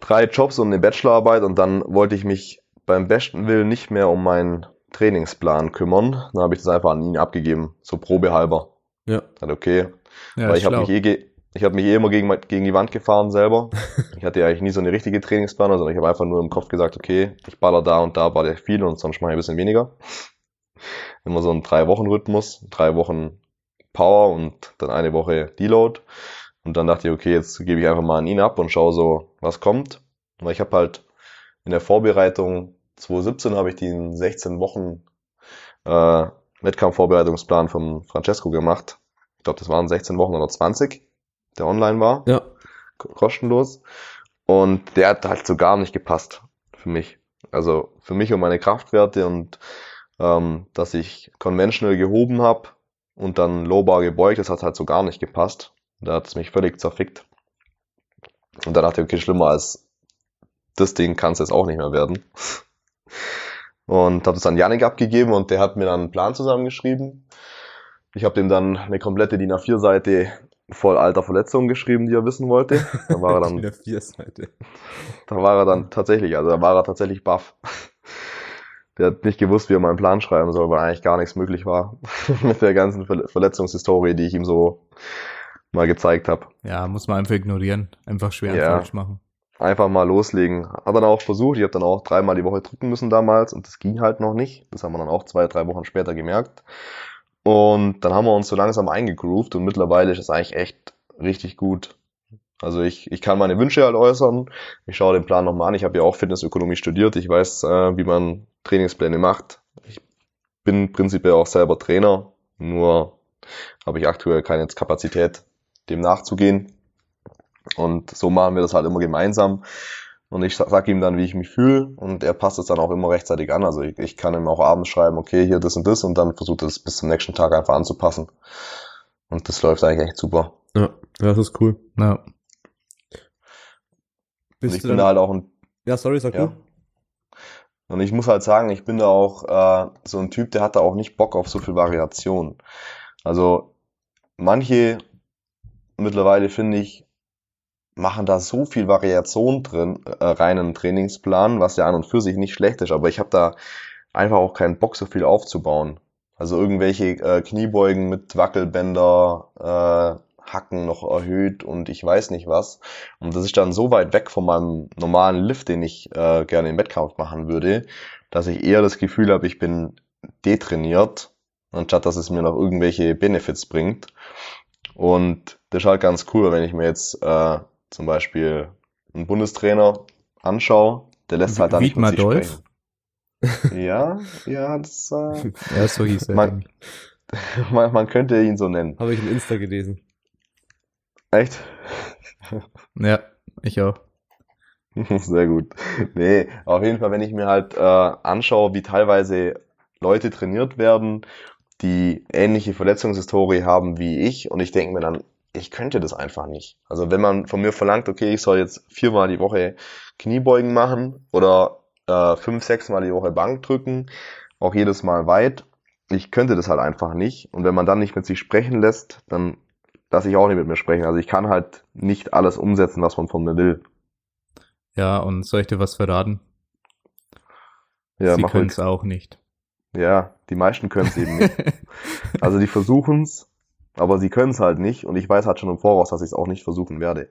drei Jobs und eine Bachelorarbeit und dann wollte ich mich beim besten Willen nicht mehr um meinen Trainingsplan kümmern. Dann habe ich das einfach an ihn abgegeben, so probehalber. Ja. Dann okay, Ja, weil ich habe mich eh ge ich habe mich eh immer gegen, gegen die Wand gefahren selber. Ich hatte ja eigentlich nie so eine richtige Trainingsplanung, sondern ich habe einfach nur im Kopf gesagt, okay, ich baller da und da baller ich viel und sonst mache ich ein bisschen weniger. Immer so ein Drei-Wochen-Rhythmus, drei Wochen Power und dann eine Woche Deload. Und dann dachte ich, okay, jetzt gebe ich einfach mal an ihn ab und schaue so, was kommt. Weil ich habe halt in der Vorbereitung 2017 habe ich den 16 Wochen äh, Wettkampfvorbereitungsplan vom Francesco gemacht. Ich glaube, das waren 16 Wochen oder 20, der online war, Ja. ko- kostenlos. Und der hat halt so gar nicht gepasst für mich. Also für mich und meine Kraftwerte und ähm, dass ich conventional gehoben habe und dann Lowbar gebeugt, das hat halt so gar nicht gepasst. Da hat es mich völlig zerfickt. Und dann dachte ich, okay, schlimmer als das Ding kann es jetzt auch nicht mehr werden. Und habe das an Yannick abgegeben und der hat mir dann einen Plan zusammengeschrieben. Ich habe dem dann eine komplette DIN A4-Seite voll alter Verletzungen geschrieben, die er wissen wollte. Da war er dann da war er dann tatsächlich, also da war er tatsächlich baff. Der hat nicht gewusst, wie er meinen Plan schreiben soll, weil eigentlich gar nichts möglich war mit der ganzen Ver Verletzungshistorie, die ich ihm so mal gezeigt habe. Ja, muss man einfach ignorieren. Einfach schwer Ja. falsch machen. Einfach mal loslegen. Hat dann auch versucht, ich habe dann auch dreimal die Woche drücken müssen damals und das ging halt noch nicht. Das haben wir dann auch zwei, drei Wochen später gemerkt. Und dann haben wir uns so langsam eingegroovt und mittlerweile ist es eigentlich echt richtig gut. Also ich, ich kann meine Wünsche halt äußern. Ich schaue den Plan nochmal an. Ich habe ja auch Fitnessökonomie studiert. Ich weiß, äh, wie man Trainingspläne macht. Ich bin prinzipiell auch selber Trainer. Nur habe ich aktuell keine Kapazität, dem nachzugehen. Und so machen wir das halt immer gemeinsam. Und ich sag ihm dann, wie ich mich fühle und er passt es dann auch immer rechtzeitig an. Also ich, ich kann ihm auch abends schreiben, okay, hier das und das und dann versucht er es bis zum nächsten Tag einfach anzupassen. Und das läuft eigentlich echt super. Ja, das ist cool. Ja. Und Bist ich du bin da halt auch ein, ja, sorry, sag ja. du. Und ich muss halt sagen, ich bin da auch äh, so ein Typ, der hat da auch nicht Bock auf so viel Variation. Also manche mittlerweile finde ich, machen da so viel Variation drin, äh, rein in Trainingsplan, was ja an und für sich nicht schlecht ist, aber ich habe da einfach auch keinen Bock, so viel aufzubauen. Also irgendwelche äh, Kniebeugen mit Wackelbänder, äh, Hacken noch erhöht und ich weiß nicht was. Und das ist dann so weit weg von meinem normalen Lift, den ich äh, gerne im Wettkampf machen würde, dass ich eher das Gefühl habe, ich bin detrainiert, anstatt dass es mir noch irgendwelche Benefits bringt. Und das ist halt ganz cool, wenn ich mir jetzt äh, zum Beispiel einen Bundestrainer anschaue, der lässt halt dann nicht mit sich Dolph? sprechen. Ja, ja, das, äh, Ja, so hieß er. Man- man, man könnte ihn so nennen. Habe ich in Insta gelesen. Echt? Ja, ich auch. Sehr gut. Nee, auf jeden Fall, wenn ich mir halt äh, anschaue, wie teilweise Leute trainiert werden, die ähnliche Verletzungshistorie haben wie ich, und ich denke mir dann, ich könnte das einfach nicht. Also wenn man von mir verlangt, okay, ich soll jetzt viermal die Woche Kniebeugen machen oder äh, fünf, sechs Mal die Woche Bank drücken, auch jedes Mal weit. Ich könnte das halt einfach nicht. Und wenn man dann nicht mit sich sprechen lässt, dann lasse ich auch nicht mit mir sprechen. Also ich kann halt nicht alles umsetzen, was man von mir will. Ja, und soll ich dir was verraten? Ja, Sie können es auch nicht. Ja, die meisten können es eben nicht. Also die versuchen's, aber sie können es halt nicht. Und ich weiß halt schon im Voraus, dass ich es auch nicht versuchen werde.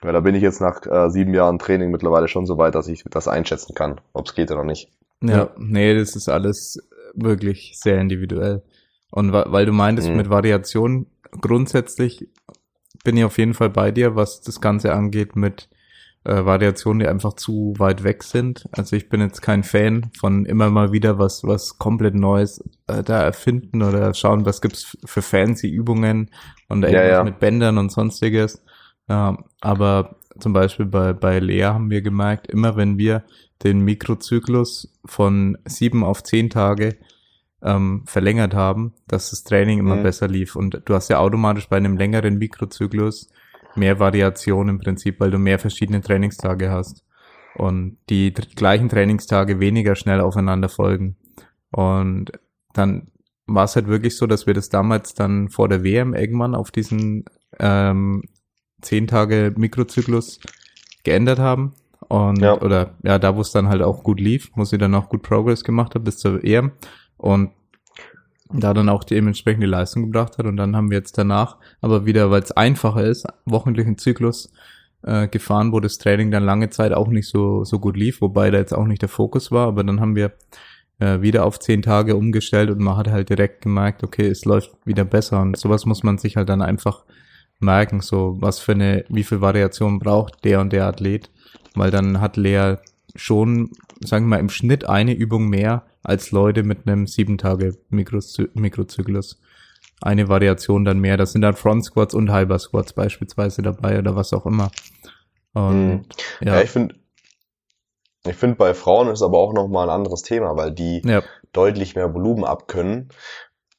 Weil da bin ich jetzt nach äh, sieben Jahren Training mittlerweile schon so weit, dass ich das einschätzen kann, ob es geht oder nicht. Ja, Ja. nee, das ist alles wirklich sehr individuell. Und wa- weil du meintest Mhm. mit Variation, grundsätzlich bin ich auf jeden Fall bei dir, was das Ganze angeht mit äh, Variationen, die einfach zu weit weg sind. Also ich bin jetzt kein Fan von immer mal wieder was, was komplett Neues äh, da erfinden oder schauen, was gibt's für fancy Übungen und Ja, irgendwas ja. mit Bändern und sonstiges. Ja, aber zum Beispiel bei, bei Lea haben wir gemerkt, immer wenn wir den Mikrozyklus von sieben auf zehn Tage ähm, verlängert haben, dass das Training immer Mhm. besser lief. Und du hast ja automatisch bei einem längeren Mikrozyklus mehr Variation im Prinzip, weil du mehr verschiedene Trainingstage hast. Und die gleichen Trainingstage weniger schnell aufeinander folgen. Und dann war es halt wirklich so, dass wir das damals dann vor der WM irgendwann auf diesen ähm, zehn Tage Mikrozyklus geändert haben. Und, Ja. oder, ja, da wo es dann halt auch gut lief, wo sie dann auch gut Progress gemacht hat bis zur EM. Und da dann auch die Leistung gebracht hat. Und dann haben wir jetzt danach, aber wieder, weil es einfacher ist, wöchentlichen Zyklus äh, gefahren, wo das Training dann lange Zeit auch nicht so, so gut lief, wobei da jetzt auch nicht der Fokus war. Aber dann haben wir äh, wieder auf zehn Tage umgestellt und man hat halt direkt gemerkt, okay, es läuft wieder besser. Und sowas muss man sich halt dann einfach merken, so was für eine, wie viel Variation braucht der und der Athlet. Weil dann hat Lea schon, sagen wir mal, im Schnitt eine Übung mehr als Leute mit einem sieben Tage Mikrozy Mikrozyklus. Eine Variation dann mehr. Das sind dann Front Squats und Hyper Squats beispielsweise dabei oder was auch immer. Und Mhm. Ja, ja, ich finde, ich finde bei Frauen ist aber auch noch mal ein anderes Thema, weil die ja, deutlich mehr Volumen abkönnen.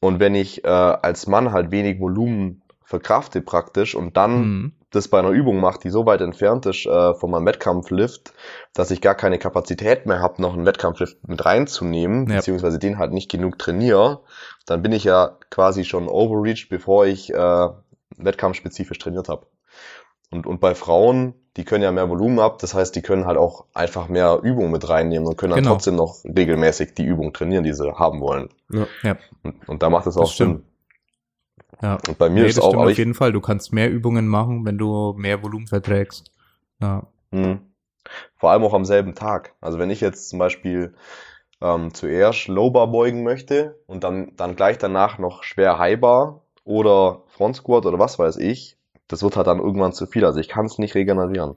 Und wenn ich äh, als Mann halt wenig Volumen verkrafte praktisch und dann mhm. das bei einer Übung mache, die so weit entfernt ist äh, von meinem Wettkampflift, dass ich gar keine Kapazität mehr habe, noch einen Wettkampflift mit reinzunehmen, Ja. beziehungsweise den halt nicht genug trainiere, dann bin ich ja quasi schon overreached, bevor ich äh, wettkampfspezifisch trainiert habe. Und, und bei Frauen, die können ja mehr Volumen ab, das heißt, die können halt auch einfach mehr Übungen mit reinnehmen und können dann Genau. trotzdem noch regelmäßig die Übung trainieren, die sie haben wollen. Ja. Ja. Und, und da macht es auch Das stimmt. Sinn. Ja. Und bei mir Nee, ist das auch, stimmt auf jeden Fall. Du kannst mehr Übungen machen, wenn du mehr Volumen verträgst. Ja. Mhm. Vor allem auch am selben Tag. Also wenn ich jetzt zum Beispiel ähm, zuerst Lowbar beugen möchte und dann, dann gleich danach noch schwer Highbar oder Front Squat oder was weiß ich, das wird halt dann irgendwann zu viel. Also ich kann es nicht regenerieren.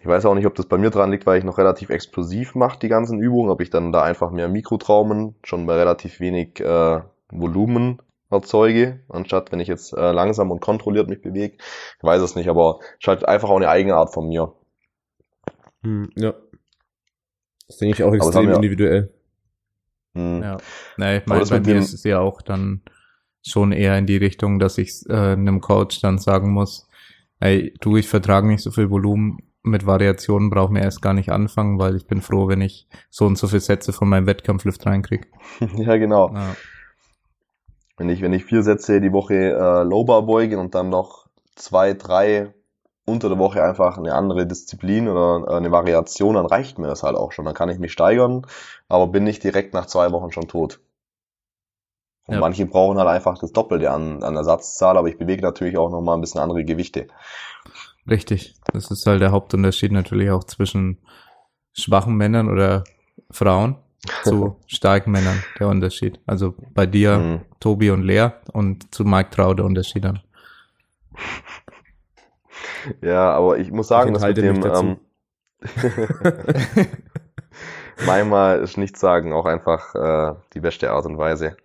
Ich weiß auch nicht, ob das bei mir dran liegt, weil ich noch relativ explosiv mache, die ganzen Übungen, ob ich dann da einfach mehr Mikrotraumen schon bei relativ wenig äh, Volumen erzeuge, anstatt wenn ich jetzt äh, langsam und kontrolliert mich bewege. Ich weiß es nicht, aber es ist halt einfach auch eine eigene Art von mir. Hm, ja. Das denke ich auch extrem wir- individuell. Hm. Ja, nee, ich Aber meine, das bei mir dem- ist es ja auch dann schon eher in die Richtung, dass ich äh, einem Coach dann sagen muss, ey, du, ich vertrage nicht so viel Volumen, mit Variationen brauchen wir erst gar nicht anfangen, weil ich bin froh, wenn ich so und so viele Sätze von meinem Wettkampflift reinkriege. Ja, genau. Ja, Wenn ich, wenn ich vier Sätze die Woche äh, Lowbar beuge und dann noch zwei, drei unter der Woche einfach eine andere Disziplin oder äh, eine Variation, dann reicht mir das halt auch schon. Dann kann ich mich steigern, aber bin nicht direkt nach zwei Wochen schon tot. Und Ja. manche brauchen halt einfach das Doppelte an, an Ersatzzahl, aber ich bewege natürlich auch nochmal ein bisschen andere Gewichte. richtig. Das ist halt der Hauptunterschied natürlich auch zwischen schwachen Männern oder Frauen zu starken Männern, der Unterschied. Also bei dir, Mhm. Tobi und Lea und zu Mike Trau der Unterschied dann. Ja, aber ich muss sagen, Ich dass mit dem ähm, manchmal ist nichts sagen auch einfach äh, die beste Art und Weise.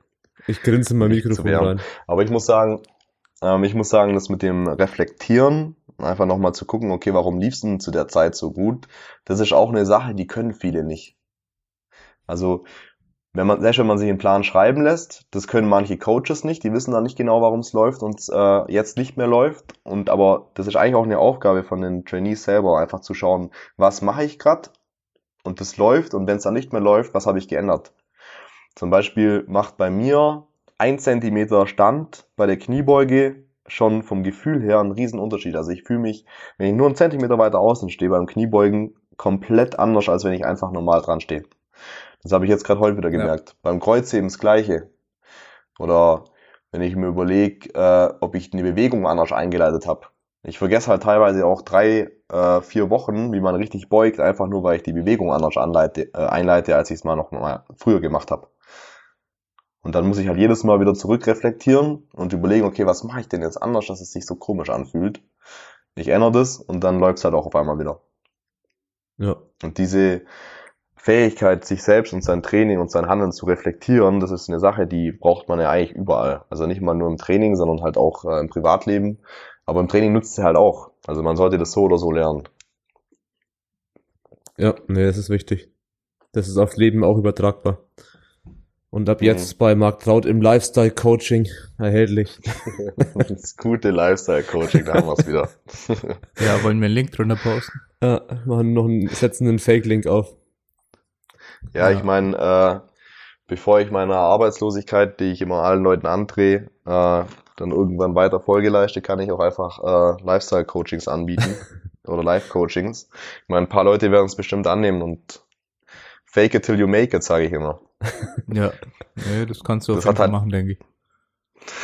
Ich grinse in mein Mikrofon rein. Aber ich muss sagen, ähm, ich muss sagen, dass mit dem Reflektieren, einfach nochmal zu gucken, okay, warum lief's denn zu der Zeit so gut, das ist auch eine Sache, die können viele nicht. Also, wenn man, selbst wenn man sich einen Plan schreiben lässt, das können manche Coaches nicht, die wissen dann nicht genau, warum es läuft und äh, jetzt nicht mehr läuft. Und aber das ist eigentlich auch eine Aufgabe von den Trainees selber, einfach zu schauen, was mache ich gerade und das läuft und wenn es dann nicht mehr läuft, was habe ich geändert? Zum Beispiel macht bei mir ein Zentimeter Stand bei der Kniebeuge schon vom Gefühl her einen riesen Unterschied. Also ich fühle mich, wenn ich nur einen Zentimeter weiter außen stehe beim Kniebeugen, komplett anders, als wenn ich einfach normal dran stehe. Das habe ich jetzt gerade heute wieder gemerkt. Ja. Beim Kreuzheben das Gleiche. Oder wenn ich mir überlege, äh, ob ich eine Bewegung anders eingeleitet habe. Ich vergesse halt teilweise auch drei, äh, vier Wochen, wie man richtig beugt, einfach nur, weil ich die Bewegung anders anleite, äh, einleite, als ich es mal noch mal früher gemacht habe. Und dann muss ich halt jedes Mal wieder zurückreflektieren und überlegen, okay, was mache ich denn jetzt anders, dass es sich so komisch anfühlt. Ich ändere das und dann läuft es halt auch auf einmal wieder. Ja. Und diese, Fähigkeit, sich selbst und sein Training und sein Handeln zu reflektieren, das ist eine Sache, die braucht man ja eigentlich überall. Also nicht mal nur im Training, sondern halt auch äh, im Privatleben. Aber im Training nutzt sie halt auch. Also man sollte das so oder so lernen. Ja, nee, das ist wichtig. Das ist aufs Leben auch übertragbar. Und ab jetzt mhm. bei Mark Traut im Lifestyle Coaching erhältlich. das gute Lifestyle Coaching, da haben wir es wieder. ja, wollen wir einen Link drunter posten? Ja, machen noch einen, setzen einen Fake-Link auf. Ja, ja. ich meine, äh, bevor ich meiner Arbeitslosigkeit, die ich immer allen Leuten andrehe, äh, dann irgendwann weiter Folge leiste, kann ich auch einfach äh, Lifestyle-Coachings anbieten oder Life-Coachings. Ich meine, ein paar Leute werden es bestimmt annehmen und fake it till you make it, sage ich immer. ja, nee, das kannst du das auf jeden Fall halt, machen, denke ich.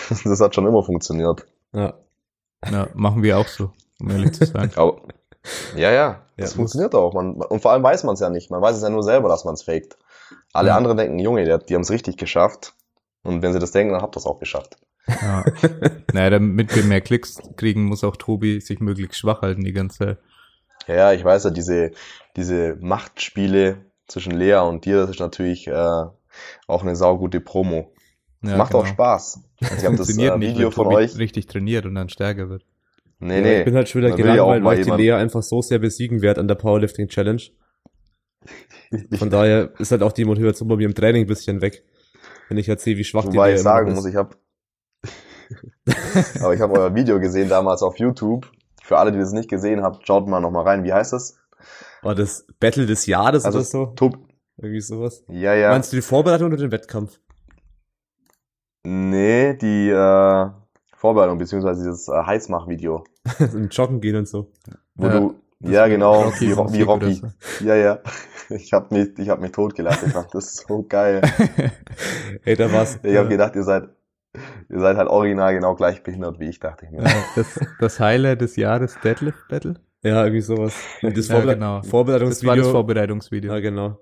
das hat schon immer funktioniert. Ja. Ja, machen wir auch so, um ehrlich zu sein. Aber, ja, ja, das ja, funktioniert auch. Man, und vor allem weiß man es ja nicht. Man weiß es ja nur selber, dass man es faked. Alle ja. anderen denken, Junge, die, die haben es richtig geschafft. Und wenn sie das denken, dann habt ihr es auch geschafft. Ja. naja, damit wir mehr Klicks kriegen, muss auch Tobi sich möglichst schwach halten die ganze Zeit. Ja, ich weiß ja, diese, diese Machtspiele zwischen Lea und dir, das ist natürlich äh, auch eine saugute Promo. Ja, macht genau. auch Spaß. Also ich habe das äh, Video nicht, von euch richtig trainiert und dann stärker wird. Nee, nee. Ich bin halt schon wieder gelangweilt, weil ich die Lea einfach so sehr besiegen werde an der Powerlifting Challenge. Von daher ist halt auch die Motivation bei mir im Training ein bisschen weg. Wenn ich halt sehe, wie schwach Wobei die Wobei ich sagen muss, ich habe aber ich habe euer Video gesehen damals auf YouTube. Für alle, die das nicht gesehen habt, schaut mal nochmal rein. Wie heißt das? War das Battle des Jahres also oder so? Top. Irgendwie sowas. Ja, ja. Meinst du die Vorbereitung oder den Wettkampf? Nee, die äh, Vorbereitung, beziehungsweise dieses äh, Heißmach-Video. Im Joggen gehen und so. Wo ja, du, ja genau, Rocky, wie, wie Rocky. Ja, ja. Ich hab mich, ich hab mich totgelacht. Ich fand das so geil. Ey, da war's. Ich hab gedacht, ihr seid, ihr seid halt original genau gleich behindert wie ich, dachte ich mir. das, das Highlight des Jahres Deadlift Battle? Ja, irgendwie sowas. Das ja, genau. Vorbereitungsvideo. Das war das Vorbereitungsvideo. Ja, genau.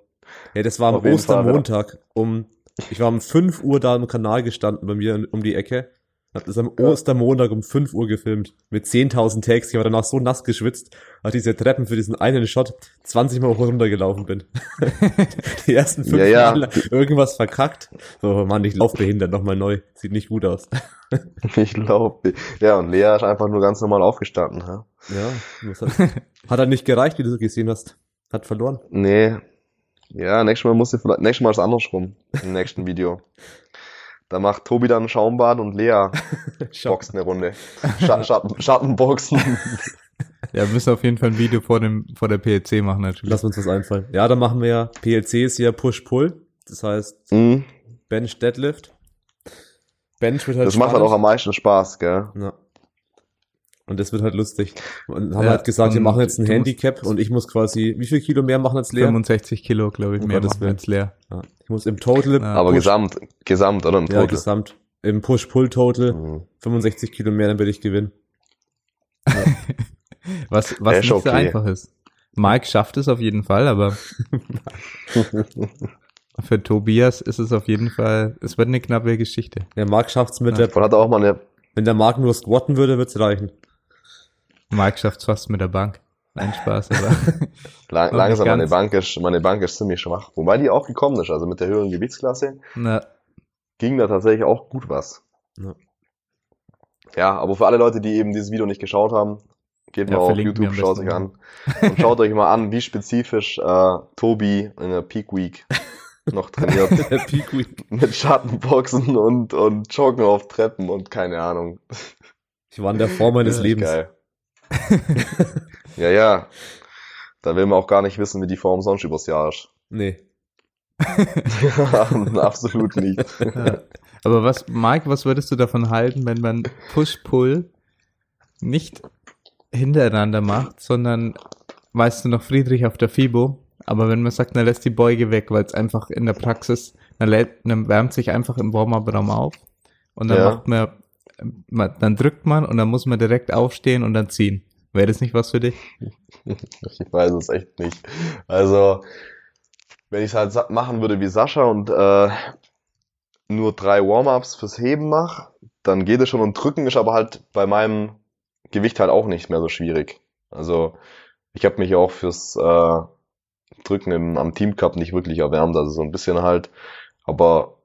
Ja, das war am Ostermontag um, ich war um 5 Uhr da im Kanal gestanden bei mir um die Ecke hab das am ja. Ostermontag um 5 Uhr gefilmt. Mit 10.000 Tags. Ich war danach so nass geschwitzt, als diese Treppen für diesen einen Shot 20 Mal hoch runtergelaufen bin. Die ersten fünf ja, ja. Mal irgendwas verkackt. So, Mann, ich lauf behindert nochmal neu. Sieht nicht gut aus. ich lauf. Ja, und Lea ist einfach nur ganz normal aufgestanden. Ja, ja hat, hat halt nicht gereicht, wie du gesehen hast. Hat verloren. Nee. Ja, nächstes Mal muss ich vielleicht, nächstes Mal ist andersrum. Im nächsten Video. Da macht Tobi dann Schaumbad und Lea boxt eine Runde. Schatten, Schatten, Schattenboxen. Ja, wir müssen auf jeden Fall ein Video vor dem vor der PLC machen natürlich. Lass uns das einfallen. Ja, dann machen wir ja PLC ist ja Push-Pull. Das heißt mhm. Bench Deadlift. Bench wird halt Das spannend. macht halt auch am meisten Spaß, gell? Ja. Und das wird halt lustig. Und haben ja, halt gesagt, wir machen jetzt ein Handicap und ich muss quasi, wie viel Kilo mehr machen als leer? 65 Kilo, glaube ich, oh, mehr machen als leer. Ja. Ich muss im Total. Ja, aber gesamt, gesamt, oder? Im Total? Ja, gesamt. Im Push-Pull-Total mhm. 65 Kilo mehr, dann werde ich gewinnen. Ja. was was nicht okay. so einfach ist. Mike schafft es auf jeden Fall, aber für Tobias ist es auf jeden Fall, es wird eine knappe Geschichte. Der Marc schafft's mit ja. der. Hat auch mal eine, wenn der Marc nur squatten würde, wird's reichen. Schafft's fast mit der Bank. Nein, Spaß, aber. Lang, langsam, meine Bank, ist, meine Bank ist ziemlich schwach. Wobei die auch gekommen ist, also mit der höheren Gewichtsklasse. Na. Ging da tatsächlich auch gut was. Ja. ja, aber für alle Leute, die eben dieses Video nicht geschaut haben, geht ja, mal auf YouTube, schaut euch an. Und schaut euch mal an, wie spezifisch äh, Tobi in der Peak Week noch trainiert. Der Peak Week. mit Schattenboxen und, und Joggen auf Treppen und keine Ahnung. Ich war in der Form meines Lebens. Geil. ja, ja. Da will man auch gar nicht wissen, wie die Form sonst übers Jahr ist. Nee. Absolut nicht. Ja. Aber was, Mike, was würdest du davon halten, wenn man Push-Pull nicht hintereinander macht, sondern, weißt du noch, Friedrich auf der FIBO, aber wenn man sagt, man lässt die Beuge weg, weil es einfach in der Praxis, man, lädt, man wärmt sich einfach im Warm-Up-Raum auf und dann Ja. macht man, man, dann drückt man und dann muss man direkt aufstehen und dann ziehen. Wäre das nicht was für dich? Ich weiß es echt nicht. Also, wenn ich es halt machen würde wie Sascha und äh, nur drei Warm-ups fürs Heben mache, dann geht es schon und drücken ist aber halt bei meinem Gewicht halt auch nicht mehr so schwierig. Also, ich habe mich auch fürs äh, Drücken im, am Team Cup nicht wirklich erwärmt, also so ein bisschen halt, aber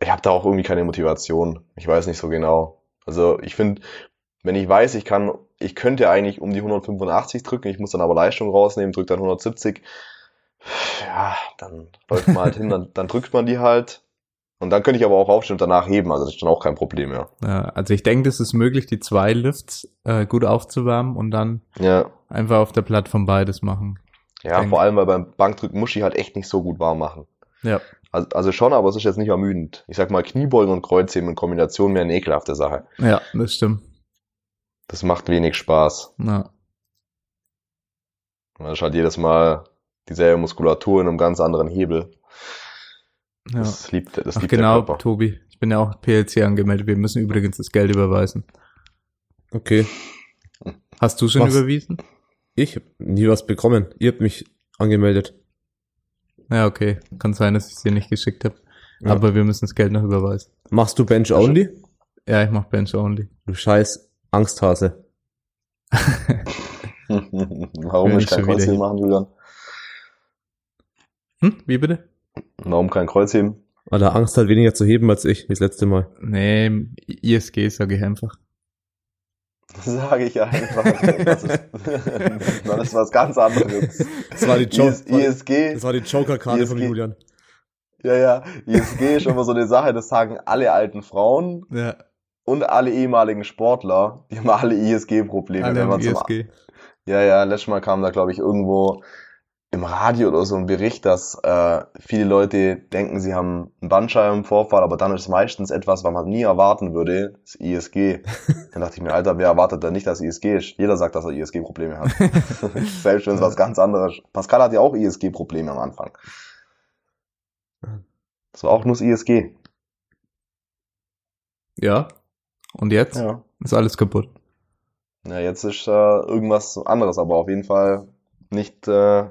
ich habe da auch irgendwie keine Motivation. Ich weiß nicht so genau. Also, ich finde, wenn ich weiß, ich kann, ich könnte eigentlich um die 185 drücken, ich muss dann aber Leistung rausnehmen, drücke dann 170, ja, dann läuft man halt hin, dann, dann drückt man die halt. Und dann könnte ich aber auch aufstehen und danach heben, also das ist dann auch kein Problem mehr. Ja, also ich denke, es ist möglich, die zwei Lifts äh, gut aufzuwärmen und dann Ja, einfach auf der Plattform beides machen. ja, vor allem, weil beim Bankdrücken muss ich halt echt nicht so gut warm machen. Ja. Also, also schon, aber es ist jetzt nicht ermüdend. Ich sag mal, Kniebeugen und Kreuzheben in Kombination mehr eine ekelhafte Sache. Ja, das stimmt. Das macht wenig Spaß. Ja. Das ist halt jedes Mal dieselbe Muskulatur in einem ganz anderen Hebel. ja. Das liebt, das Ach liebt genau, der Körper. Tobi. Ich bin ja auch PLC angemeldet. Wir müssen übrigens das Geld überweisen. Okay. Hast du schon Was? überwiesen? Ich hab nie was bekommen. Ihr habt mich angemeldet. Ja, okay. Kann sein, dass ich es dir nicht geschickt habe. Ja. Aber wir müssen das Geld noch überweisen. Machst du Bench only? Ja, ich mach Bench only. Du scheiß Angsthase. Warum ich kein Kreuzheben machen, Julian? Hm? Wie bitte? Warum kein Kreuzheben? Weil er Angst hat, weniger zu heben als ich, wie das letzte Mal. Nee, ISG sage ich einfach. Sage ich einfach. Das ist, das ist was ganz anderes. Das war die, jo IS, ISG, das war die Joker-Karte von. Julian. ja, ja, ISG ist immer so eine Sache, das sagen alle alten Frauen Ja, und alle ehemaligen Sportler, die haben alle ISG-Probleme. alle wenn man zum, ISG. ja, ja, letztes Mal kam da, glaube ich, irgendwo im Radio oder so ein Bericht, dass äh, viele Leute denken, sie haben einen Bandscheibenvorfall, aber dann ist es meistens etwas, was man nie erwarten würde, das ISG. Dann dachte ich mir, Alter, wer erwartet denn nicht, dass ISG ist? Jeder sagt, dass er ISG-Probleme hat. Selbst wenn es was ganz anderes. Pascal hat ja auch ISG-Probleme am Anfang. Das war auch nur das ISG. Ja. Und jetzt Ja. ist alles kaputt. Ja, jetzt ist äh, irgendwas anderes, aber auf jeden Fall nicht äh,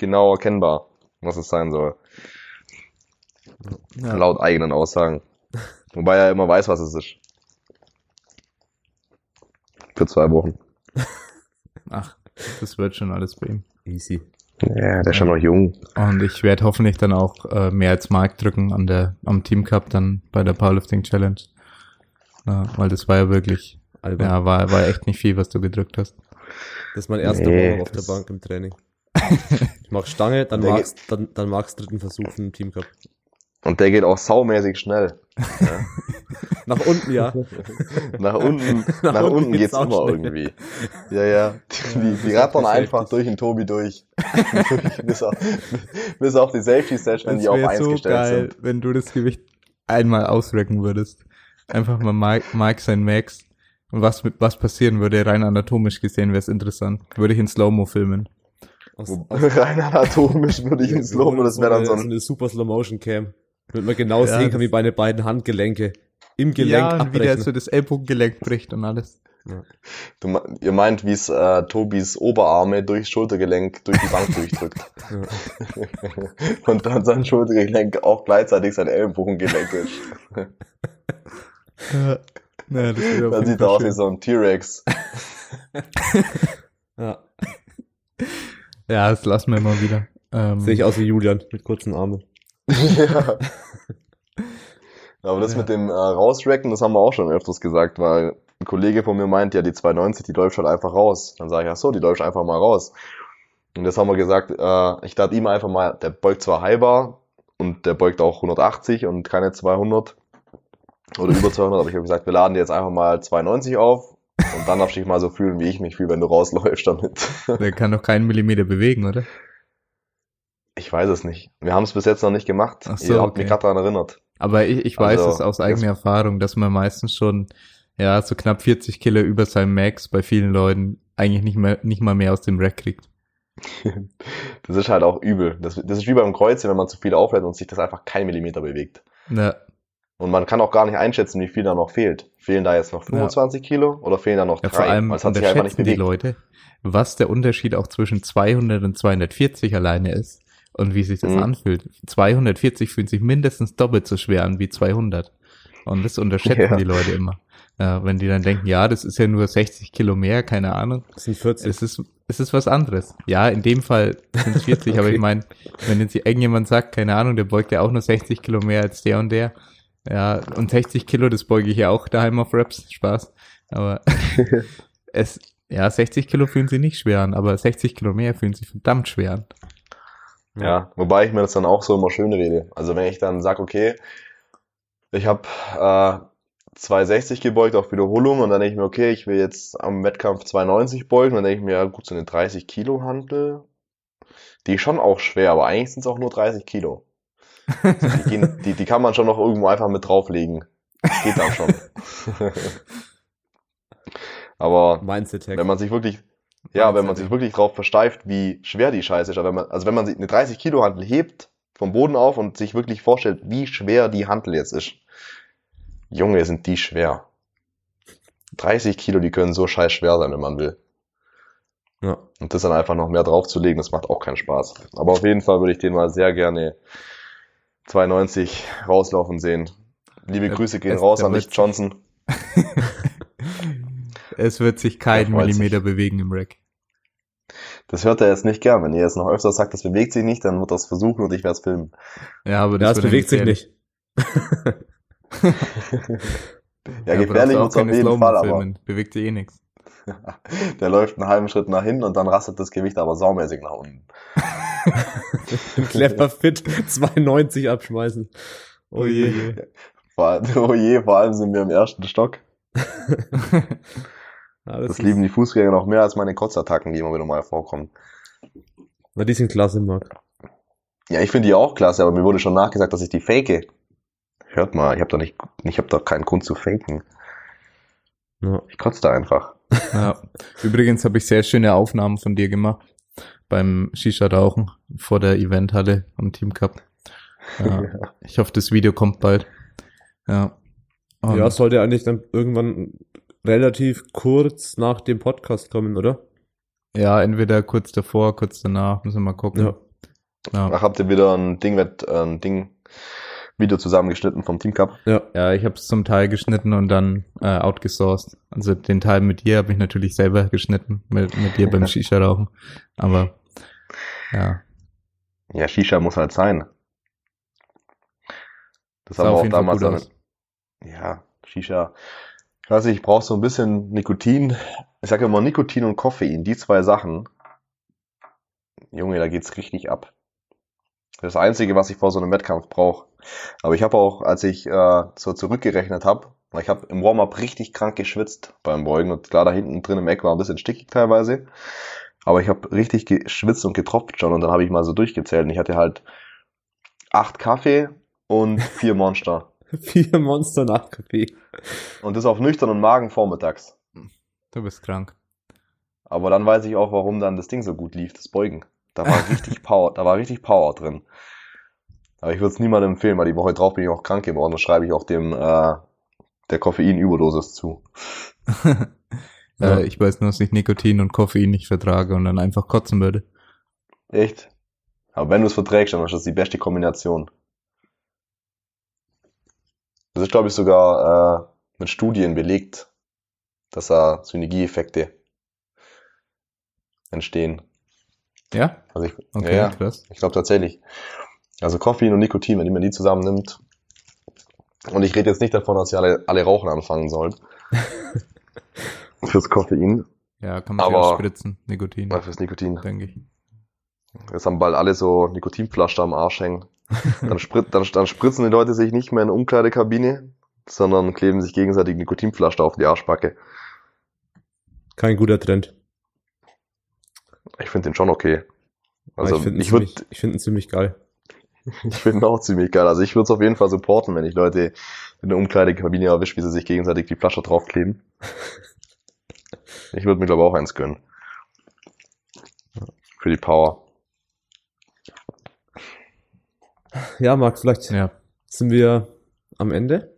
genau erkennbar, was es sein soll. Ja. Laut eigenen Aussagen. Wobei er immer weiß, was es ist. Für zwei Wochen. Ach, das wird schon alles bei ihm. Easy. Ja, der ist schon noch jung. Und ich werde hoffentlich dann auch äh, mehr als Mark drücken an der, am Team Cup dann bei der Powerlifting Challenge. Ja, weil das war ja wirklich, Albert. ja, war, war echt nicht viel, was du gedrückt hast. Das ist mein erster Nee, Warm auf der Bank im Training. Ich mach Stange, dann Der mag's, dann, dann mag's dritten Versuch im Team Cup. Und der geht auch saumäßig schnell. Nach unten, ja. Nach unten, Nach nach, unten geht's geht's auch immer schnell. irgendwie. Ja, ja. Die, die rattern einfach durch den Tobi durch. bis, auf, bis auf die Safety-Session, die auf wär eins gestellt sind. wenn du das Gewicht einmal ausrecken würdest. Einfach mal Mike, Mike sein Max. Und was, mit- was passieren würde, rein anatomisch gesehen, wäre es interessant. Würde ich in Slow-Mo filmen. Aus, Rein anatomisch würde ich ins Slow, das wäre dann so eine, ein, eine super Slow Motion Cam. Damit man genau Ja, sehen kann, das- wie meine beiden Handgelenke im Gelenk ja, und wie der abbrechen. so das Ellbogengelenk bricht und alles. du, me- ihr meint, wie es äh, Tobis Oberarme durchs Schultergelenk durch die Bank durchdrückt. Und dann sein Schultergelenk auch gleichzeitig sein Ellenbogengelenk ist. Ja, ja, das jeden sieht er aus wie so ein T-Rex. Ja, Ja, das lassen wir mal wieder. Ähm, sehe ich aus wie Julian mit kurzen Armen. ja. Aber das Ja. mit dem äh, Rausracken, das haben wir auch schon öfters gesagt, weil ein Kollege von mir meint, ja, die 290, die läuft halt einfach raus. Dann sage ich, ach so, die läuft einfach mal raus. Und das haben wir gesagt, äh, ich dachte ihm einfach mal, der beugt zwar halber und der beugt auch 180 und keine 200 oder über 200, aber ich habe gesagt, wir laden dir jetzt einfach mal 290 auf und dann darfst du dich mal so fühlen, wie ich mich fühle, wenn du rausläufst damit. Der kann doch keinen Millimeter bewegen, oder? Ich weiß es nicht. Wir haben es bis jetzt noch nicht gemacht. Ach so, Ihr habt okay. mich gerade daran erinnert. Aber ich, ich weiß Also, es aus eigener Erfahrung, dass man meistens schon, ja, so knapp 40 Kilo über seinem Max bei vielen Leuten eigentlich nicht mehr, nicht mal mehr aus dem Rack kriegt. Das ist halt auch übel. Das, das ist wie beim Kreuzen, wenn man zu viel auflädt und sich das einfach kein Millimeter bewegt. Ja, Und man kann auch gar nicht einschätzen, wie viel da noch fehlt. Fehlen da jetzt noch 25 Kilo oder fehlen da noch ja drei? vor allem es hat sich einfach nicht unterschätzen die bewegt. Leute, was der Unterschied auch zwischen 200 und 240 alleine ist und wie sich das Mhm. anfühlt. 240 fühlt sich mindestens doppelt so schwer an wie 200. Und das unterschätzen Ja. die Leute immer. Ja, wenn die dann denken, ja, das ist ja nur 60 Kilo mehr, keine Ahnung. Das sind 40. Es ist, es ist was anderes. Ja, in dem Fall sind es 40, aber Okay. ich meine, wenn jetzt irgendjemand sagt, keine Ahnung, der beugt ja auch nur 60 Kilo mehr als der und der. Ja, und 60 Kilo, das beuge ich ja auch daheim auf Raps. Spaß. Aber es, ja, 60 Kilo fühlen sich nicht schwer an, aber 60 Kilo mehr fühlen sich verdammt schwer an. Ja, wobei ich mir das dann auch so immer schön rede. Also wenn ich dann sage, okay, ich habe äh, 260 gebeugt auf Wiederholung und dann denke ich mir, okay, ich will jetzt am Wettkampf 290 beugen, dann denke ich mir, ja gut, so eine 30 Kilo Hantel, die ist schon auch schwer, aber eigentlich sind es auch nur 30 Kilo. Die, gehen, die, die kann man schon noch irgendwo einfach mit drauflegen. Das geht dann schon. aber wenn man sich wirklich, ja, wenn man sich wirklich drauf versteift, wie schwer die Scheiße ist, aber wenn man, also wenn man sich eine 30 Kilo Hantel hebt vom Boden auf und sich wirklich vorstellt, wie schwer die Hantel jetzt ist. Junge, sind die schwer. 30 Kilo, die können so scheiß schwer sein, wenn man will. Ja. Und das dann einfach noch mehr draufzulegen, das macht auch keinen Spaß. Aber auf jeden Fall würde ich den mal sehr gerne 290 rauslaufen sehen. Liebe Ja, Grüße gehen es- raus an Nick wird's- Johnson. Es wird sich kein Ja, freut sich. Millimeter bewegen im Rack. Das hört er jetzt nicht gern. Wenn ihr jetzt noch öfter sagt, das bewegt sich nicht, dann wird er es versuchen und ich werde es filmen. Ja, aber Ja, das es wird bewegt sich nicht. Ja, aber gefährlich darfst wird's auf jeden Fall, aber. Bewegt sich eh nichts. der läuft einen halben Schritt nach hinten und dann rastet das Gewicht aber saumäßig nach unten. Clever fit 290 abschmeißen. Oh je. Vor, allem- oh je, vor allem sind wir im ersten Stock. Ja, Das, das lieben die Fußgänger noch mehr als meine Kotzattacken, die immer wieder mal vorkommen. Na, die sind klasse, Marc. Ja, ich finde die auch klasse, aber mir wurde schon nachgesagt, dass ich die fake. Hört mal, ich habe da nicht, ich habe da keinen Grund zu faken. Ja. Ich kotze da einfach. Ja. Übrigens habe ich sehr schöne Aufnahmen von dir gemacht beim Shisha-Rauchen vor der Eventhalle am Team Cup. Ja. Ich hoffe, das Video kommt bald. Ja. Und ja, sollte eigentlich dann irgendwann relativ kurz nach dem Podcast kommen, oder? ja, entweder kurz davor, kurz danach, müssen wir mal gucken. Ja. Ja, Ach, habt ihr wieder ein Ding, äh, ein Ding, Video zusammengeschnitten vom Team Cup? Ja. ja ich habe es zum Teil geschnitten und dann äh, outgesourced. Also den Teil mit dir habe ich natürlich selber geschnitten, mit, mit dir beim Shisha-Rauchen. Aber ja, Ja, Shisha muss halt sein. Das haben wir auch damals gut dann, ja, Shisha. Ich weiß nicht, ich brauche so ein bisschen Nikotin. Ich sage immer Nikotin und Koffein, die zwei Sachen. Junge, da geht's richtig ab. Das Einzige, was ich vor so einem Wettkampf brauche. Aber ich habe auch, als ich äh, so zurückgerechnet habe, ich habe im Warm-up richtig krank geschwitzt beim Beugen und klar, da hinten drin im Eck war ein bisschen stickig teilweise. Aber ich habe richtig geschwitzt und getropft schon und dann habe ich mal so durchgezählt und ich hatte halt acht Kaffee und vier Monster. Vier Monster nach Kaffee. Und das auf nüchternen Magen vormittags. Du bist krank. Aber dann weiß ich auch, warum dann das Ding so gut lief, das Beugen. Da war richtig Power, da war richtig Power drin. Aber ich würde es niemandem empfehlen, weil die Woche drauf bin ich auch krank geworden. Das schreibe ich auch dem äh, der Koffeinüberdosis zu. Ja. Äh, ich weiß nur, dass ich Nikotin und Koffein nicht vertrage und dann einfach kotzen würde. Echt? Aber wenn du es verträgst, dann ist das die beste Kombination. Das ist, glaube ich, sogar äh, mit Studien belegt, dass da Synergieeffekte entstehen. Ja? Also ich, Okay, ja, krass. ich glaube tatsächlich. Also Koffein und Nikotin, wenn man die zusammen nimmt. Und ich rede jetzt nicht davon, dass ihr alle, alle Rauchen anfangen sollen. Fürs Koffein, Ja, kann man sich Aber- auch spritzen, Nikotin, äh, fürs Nikotin. denke ich. Jetzt haben bald alle so Nikotinpflaster am Arsch hängen. Dann, sprit, dann, dann spritzen die Leute sich nicht mehr in der Umkleidekabine, sondern kleben sich gegenseitig Nikotinflasche auf die Arschbacke. Kein guter Trend. Ich finde den schon okay. Also ich finde ihn, ich würde ziemlich- ich find ihn ziemlich geil. Ich finde ihn auch ziemlich geil. Also ich würde es auf jeden Fall supporten, wenn ich Leute in der Umkleidekabine erwische, wie sie sich gegenseitig die Flasche draufkleben. Ich würde mir glaube auch eins gönnen. Für die Power. Ja, Marc, vielleicht Ja, sind wir am Ende.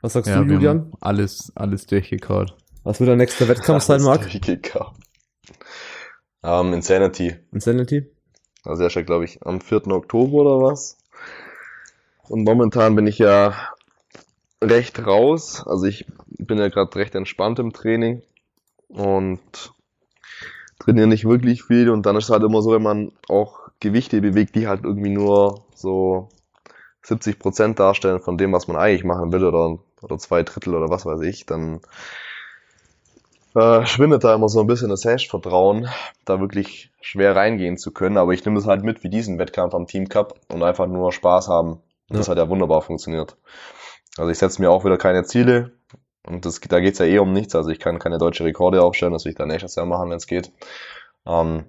Was sagst ja du, wir Julian? haben alles, alles durchgekaut. Was wird der nächste Wettkampf sein, Marc? durchgekaut. Ähm, Insanity. Insanity? Also der steht, glaube ich, am 4. Oktober oder was. Und momentan bin ich ja recht raus. Also ich bin ja gerade recht entspannt im Training und trainiere nicht wirklich viel. Und dann ist es halt immer so, wenn man auch Gewichte bewegt, die halt irgendwie nur so 70 Prozent darstellen von dem, was man eigentlich machen will oder, oder zwei Drittel oder was weiß ich, dann äh, schwindet da immer so ein bisschen das Selbstvertrauen, da wirklich schwer reingehen zu können. Aber ich nehme das halt mit wie diesen Wettkampf am Team Cup und einfach nur Spaß haben. Das Ja. hat ja wunderbar funktioniert. Also ich setze mir auch wieder keine Ziele. Und das, da geht's ja eh um nichts. Also ich kann keine deutsche Rekorde aufstellen, das will ich dann nächstes Jahr machen, wenn es geht. Ähm,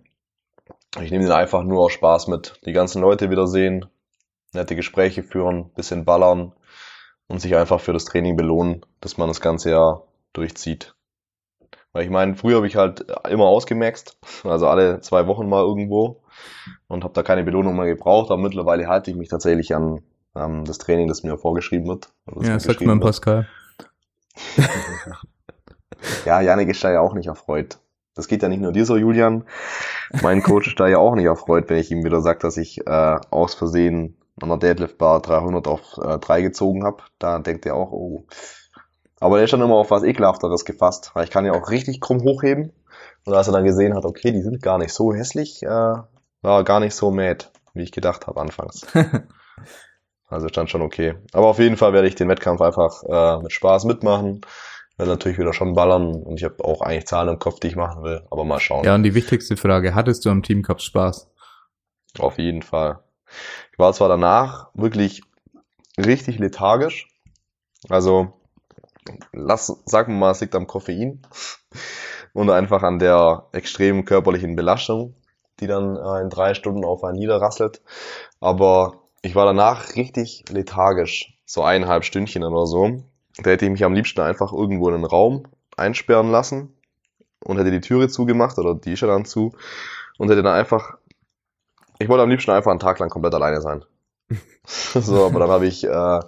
ich nehme den einfach nur aus Spaß mit. Die ganzen Leute wiedersehen, nette Gespräche führen, bisschen ballern und sich einfach für das Training belohnen, dass man das ganze Jahr durchzieht. Weil ich meine, früher habe ich halt immer ausgemaxt, also alle zwei Wochen mal irgendwo und habe da keine Belohnung mehr gebraucht, aber mittlerweile halte ich mich tatsächlich an ähm, das Training, das mir vorgeschrieben wird. Also Ja, sagt man. Pascal. Ja, Janik ist da ja auch nicht erfreut. Das geht ja nicht nur dir so, Julian. Mein Coach ist da ja auch nicht erfreut, wenn ich ihm wieder sage, dass ich äh, aus Versehen an der Deadlift Bar 300 auf äh, 3 gezogen habe. Da denkt er auch, oh. Aber er ist dann immer auf was ekelhafteres gefasst, weil ich kann ja auch richtig krumm hochheben. Und als er dann gesehen hat, okay, die sind gar nicht so hässlich, äh, war er gar nicht so mad, wie ich gedacht habe anfangs. Also stand schon okay. Aber auf jeden Fall werde ich den Wettkampf einfach äh, mit Spaß mitmachen. Werde natürlich wieder schon ballern und ich habe auch eigentlich Zahlen im Kopf, die ich machen will. Aber mal schauen. Ja, und die wichtigste Frage, hattest du am Team Cup Spaß? Auf jeden Fall. Ich war zwar danach wirklich richtig lethargisch. Also, lass, sagen wir mal, es liegt am Koffein und einfach an der extremen körperlichen Belastung, die dann äh, in drei Stunden auf einen niederrasselt. Aber ich war danach richtig lethargisch, so eineinhalb Stündchen oder so. Da hätte ich mich am liebsten einfach irgendwo in einen Raum einsperren lassen und hätte die Türe zugemacht oder die ist ja dann zu und hätte dann einfach ich wollte am liebsten einfach einen Tag lang komplett alleine sein. so, aber dann habe ich, äh,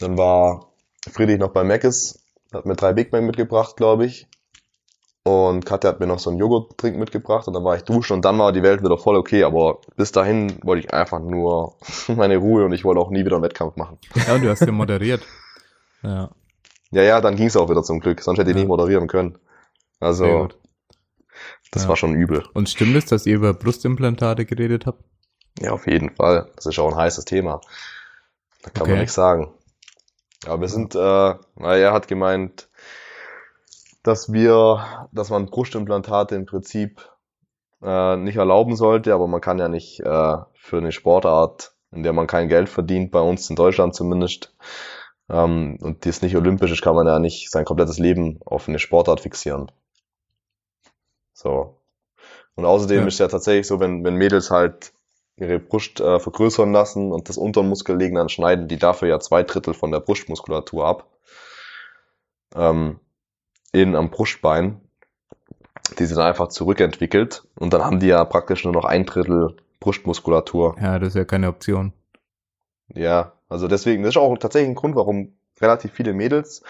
dann war Friedrich noch bei Meckes, hat mir drei Big Mac mitgebracht, glaube ich. Und Katja hat mir noch so einen Joghurttrink mitgebracht und dann war ich duschen und dann war die Welt wieder voll okay, aber bis dahin wollte ich einfach nur meine Ruhe und ich wollte auch nie wieder einen Wettkampf machen. Ja, und du hast ja moderiert. Ja, Ja, ja, dann ging es auch wieder zum Glück, sonst hätte ich Ja. nicht moderieren können. Also, das Ja. war schon übel. Und stimmt es, dass ihr über Brustimplantate geredet habt? Ja, auf jeden Fall. Das ist auch ein heißes Thema. Da kann man Okay. nichts sagen. Aber wir sind, äh, weil er hat gemeint, dass wir, dass man Brustimplantate im Prinzip äh, nicht erlauben sollte, aber man kann ja nicht äh, für eine Sportart, in der man kein Geld verdient, bei uns in Deutschland zumindest, ähm, und die ist nicht olympisch ist, kann man ja nicht sein komplettes Leben auf eine Sportart fixieren. So. Und außerdem Ja. ist ja tatsächlich so, wenn, wenn Mädels halt ihre Brust äh, vergrößern lassen und das unteren Muskel legen, dann schneiden die dafür ja zwei Drittel von der Brustmuskulatur ab. Ähm, in am Brustbein. Die sind einfach zurückentwickelt und dann haben die ja praktisch nur noch ein Drittel Brustmuskulatur. Ja, das ist ja keine Option. Ja, also deswegen, das ist auch tatsächlich ein Grund, warum relativ viele Mädels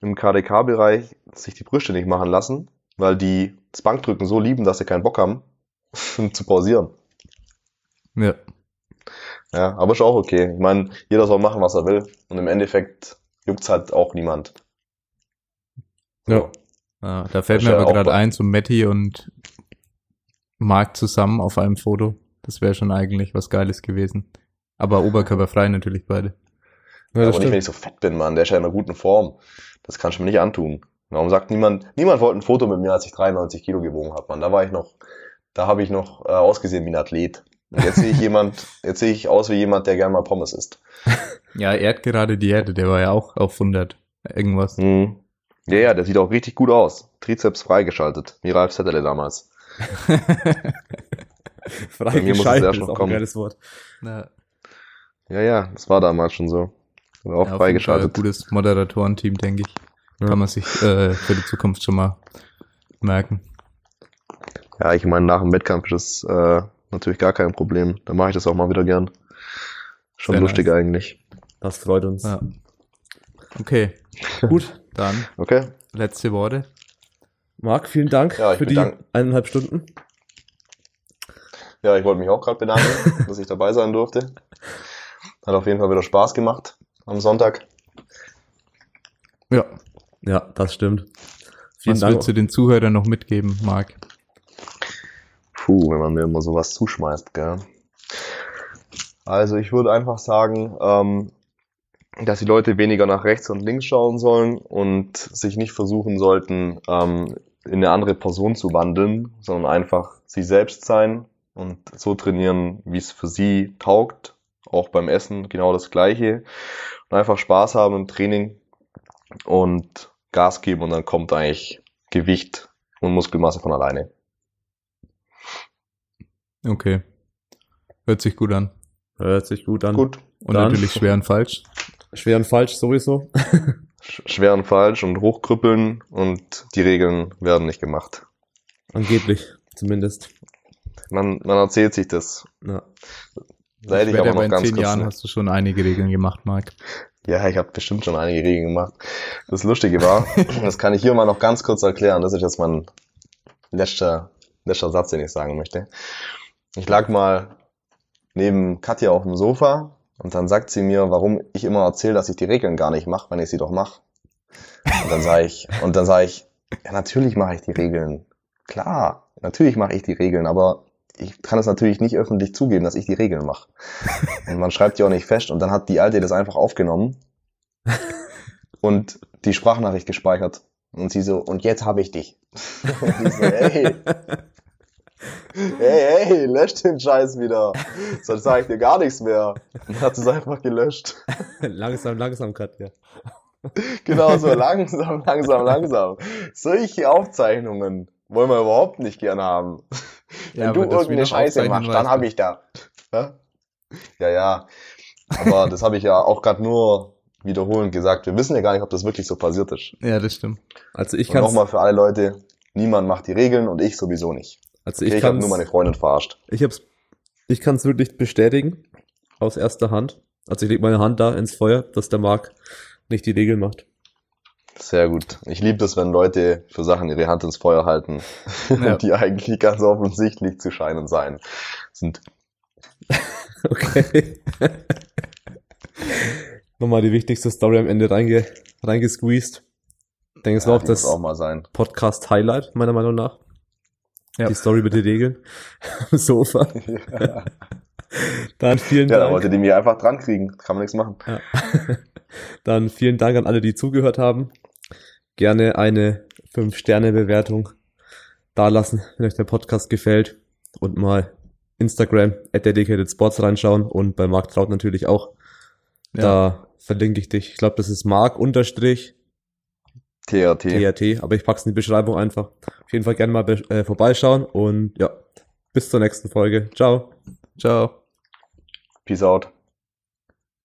im KDK-Bereich sich die Brüste nicht machen lassen, weil die das Bankdrücken so lieben, dass sie keinen Bock haben, zu pausieren. Ja, Ja, aber ist auch okay. Ich meine, jeder soll machen, was er will. Und im Endeffekt juckt's halt auch niemand. Ja. ja da fällt mir aber gerade ein, so Matti und Marc zusammen auf einem Foto. Das wäre schon eigentlich was Geiles gewesen. Aber oberkörperfrei natürlich beide. Ja, aber das nicht, wenn stimmt. ich so fett bin, Mann. Der ist ja in einer guten Form. Das kannst du mir nicht antun. Warum sagt niemand, niemand wollte ein Foto mit mir, als ich 93 Kilo gewogen habe, Mann. Da war ich noch, da habe ich noch äh, ausgesehen wie ein Athlet. Jetzt sehe ich jemand, jetzt sehe ich aus wie jemand, der gerne mal Pommes isst. Ja, er hat gerade Diät, der war ja auch auf 100 irgendwas. Hm. Ja, ja, der sieht auch richtig gut aus. Trizeps freigeschaltet, wie Ralf Zetterle damals. Freigeschaltet ist auch ein kommen. geiles Wort. Ja, Ja, ja, das war damals schon so. War auch ja, freigeschaltet. gutes Moderatorenteam, denke ich. Ja. Kann man sich äh, für die Zukunft schon mal merken. Ja, ich meine, nach dem Wettkampf ist das äh, natürlich gar kein Problem. Da mache ich das auch mal wieder gern. Schon Sehr lustig nice. eigentlich. Das freut uns. Ja. Okay, Gut. Dann Okay? letzte Worte. Marc, vielen Dank Ja, für die eineinhalb Stunden. Ja, ich wollte mich auch gerade bedanken, dass ich dabei sein durfte. Hat auf jeden Fall wieder Spaß gemacht am Sonntag. Ja. Ja, das stimmt. Vielen Was Dank. willst du den Zuhörern noch mitgeben, Marc? Puh, wenn man mir immer sowas zuschmeißt, gell. Also ich würde einfach sagen, ähm, dass die Leute weniger nach rechts und links schauen sollen und sich nicht versuchen sollten, ähm, in eine andere Person zu wandeln, sondern einfach sie selbst sein und so trainieren, wie es für sie taugt. Auch beim Essen genau das Gleiche. Und einfach Spaß haben im Training und Gas geben und dann kommt eigentlich Gewicht und Muskelmasse von alleine. Okay. Hört sich gut an. Hört sich gut an. Gut, Und Dann- natürlich schwer und falsch. Schwer und falsch sowieso. sch- schwer und falsch und hochkrüppeln und die Regeln werden nicht gemacht. Angeblich, zumindest. Man, man erzählt sich das. Ja. Da hätte ich, wette, aber noch in ganz zehn kurz. Jahren hast du schon einige Regeln gemacht, Marc. ja, ich habe bestimmt schon einige Regeln gemacht. Das Lustige war, das kann ich hier mal noch ganz kurz erklären. Das ist jetzt mein letzter, letzter Satz, den ich sagen möchte. Ich lag mal neben Katja auf dem Sofa und dann sagt sie mir, warum ich immer erzähle, dass ich die Regeln gar nicht mache, wenn ich sie doch mache. Und dann sage ich, und dann sage ich, ja, natürlich mache ich die Regeln. Klar, natürlich mache ich die Regeln, aber ich kann es natürlich nicht öffentlich zugeben, dass ich die Regeln mache. Und man schreibt die auch nicht fest. Und dann hat die Alte das einfach aufgenommen und die Sprachnachricht gespeichert. Und sie so, und jetzt habe ich dich. Und ich so, hey, hey, hey, lösch den Scheiß wieder. Sonst sage ich dir gar nichts mehr. Dann hat es einfach gelöscht. langsam, langsam, Katja. Genau so, langsam, langsam, langsam. Solche Aufzeichnungen wollen wir überhaupt nicht gern haben. Wenn Ja, du irgendeine Scheiße machst, dann weißt hab du. ich da. Hä? Ja, ja. Aber das habe ich ja auch gerade nur wiederholend gesagt. Wir wissen ja gar nicht, ob das wirklich so passiert ist. Ja, das stimmt. Also ich kann nochmal für alle Leute, niemand macht die Regeln und ich sowieso nicht. Also Ich, ich ich habe nur meine Freundin verarscht. ich hab's, ich kann's wirklich bestätigen. Aus erster Hand. Also ich leg meine Hand da ins Feuer, dass der Marc nicht die Regeln macht. Sehr gut. Ich liebe es, wenn Leute für Sachen ihre Hand ins Feuer halten, Ja. die eigentlich ganz offensichtlich zu scheinen sein sind. Okay. Nochmal die wichtigste Story am Ende reinge, reingesqueezed. Ich denke, es war Ja, auch die das auch mal sein. Podcast-Highlight, meiner Meinung nach. Ja. Die Story mit den Regeln. Am Sofa. Dann vielen Ja, da Dank. wollte die mich einfach dran kriegen. Kann man nichts machen. Ja. Dann vielen Dank an alle, die zugehört haben. Gerne eine 5-Sterne-Bewertung dalassen, wenn euch der Podcast gefällt. Und mal Instagram at dedicated sports reinschauen und bei Marc Traut natürlich auch. Ja. Da verlinke ich dich. Ich glaube, das ist Marc unterstrich TRT. TRT, aber ich pack's in die Beschreibung einfach. Auf jeden Fall gerne mal äh, vorbeischauen und ja, bis zur nächsten Folge. Ciao. Ciao. Peace out.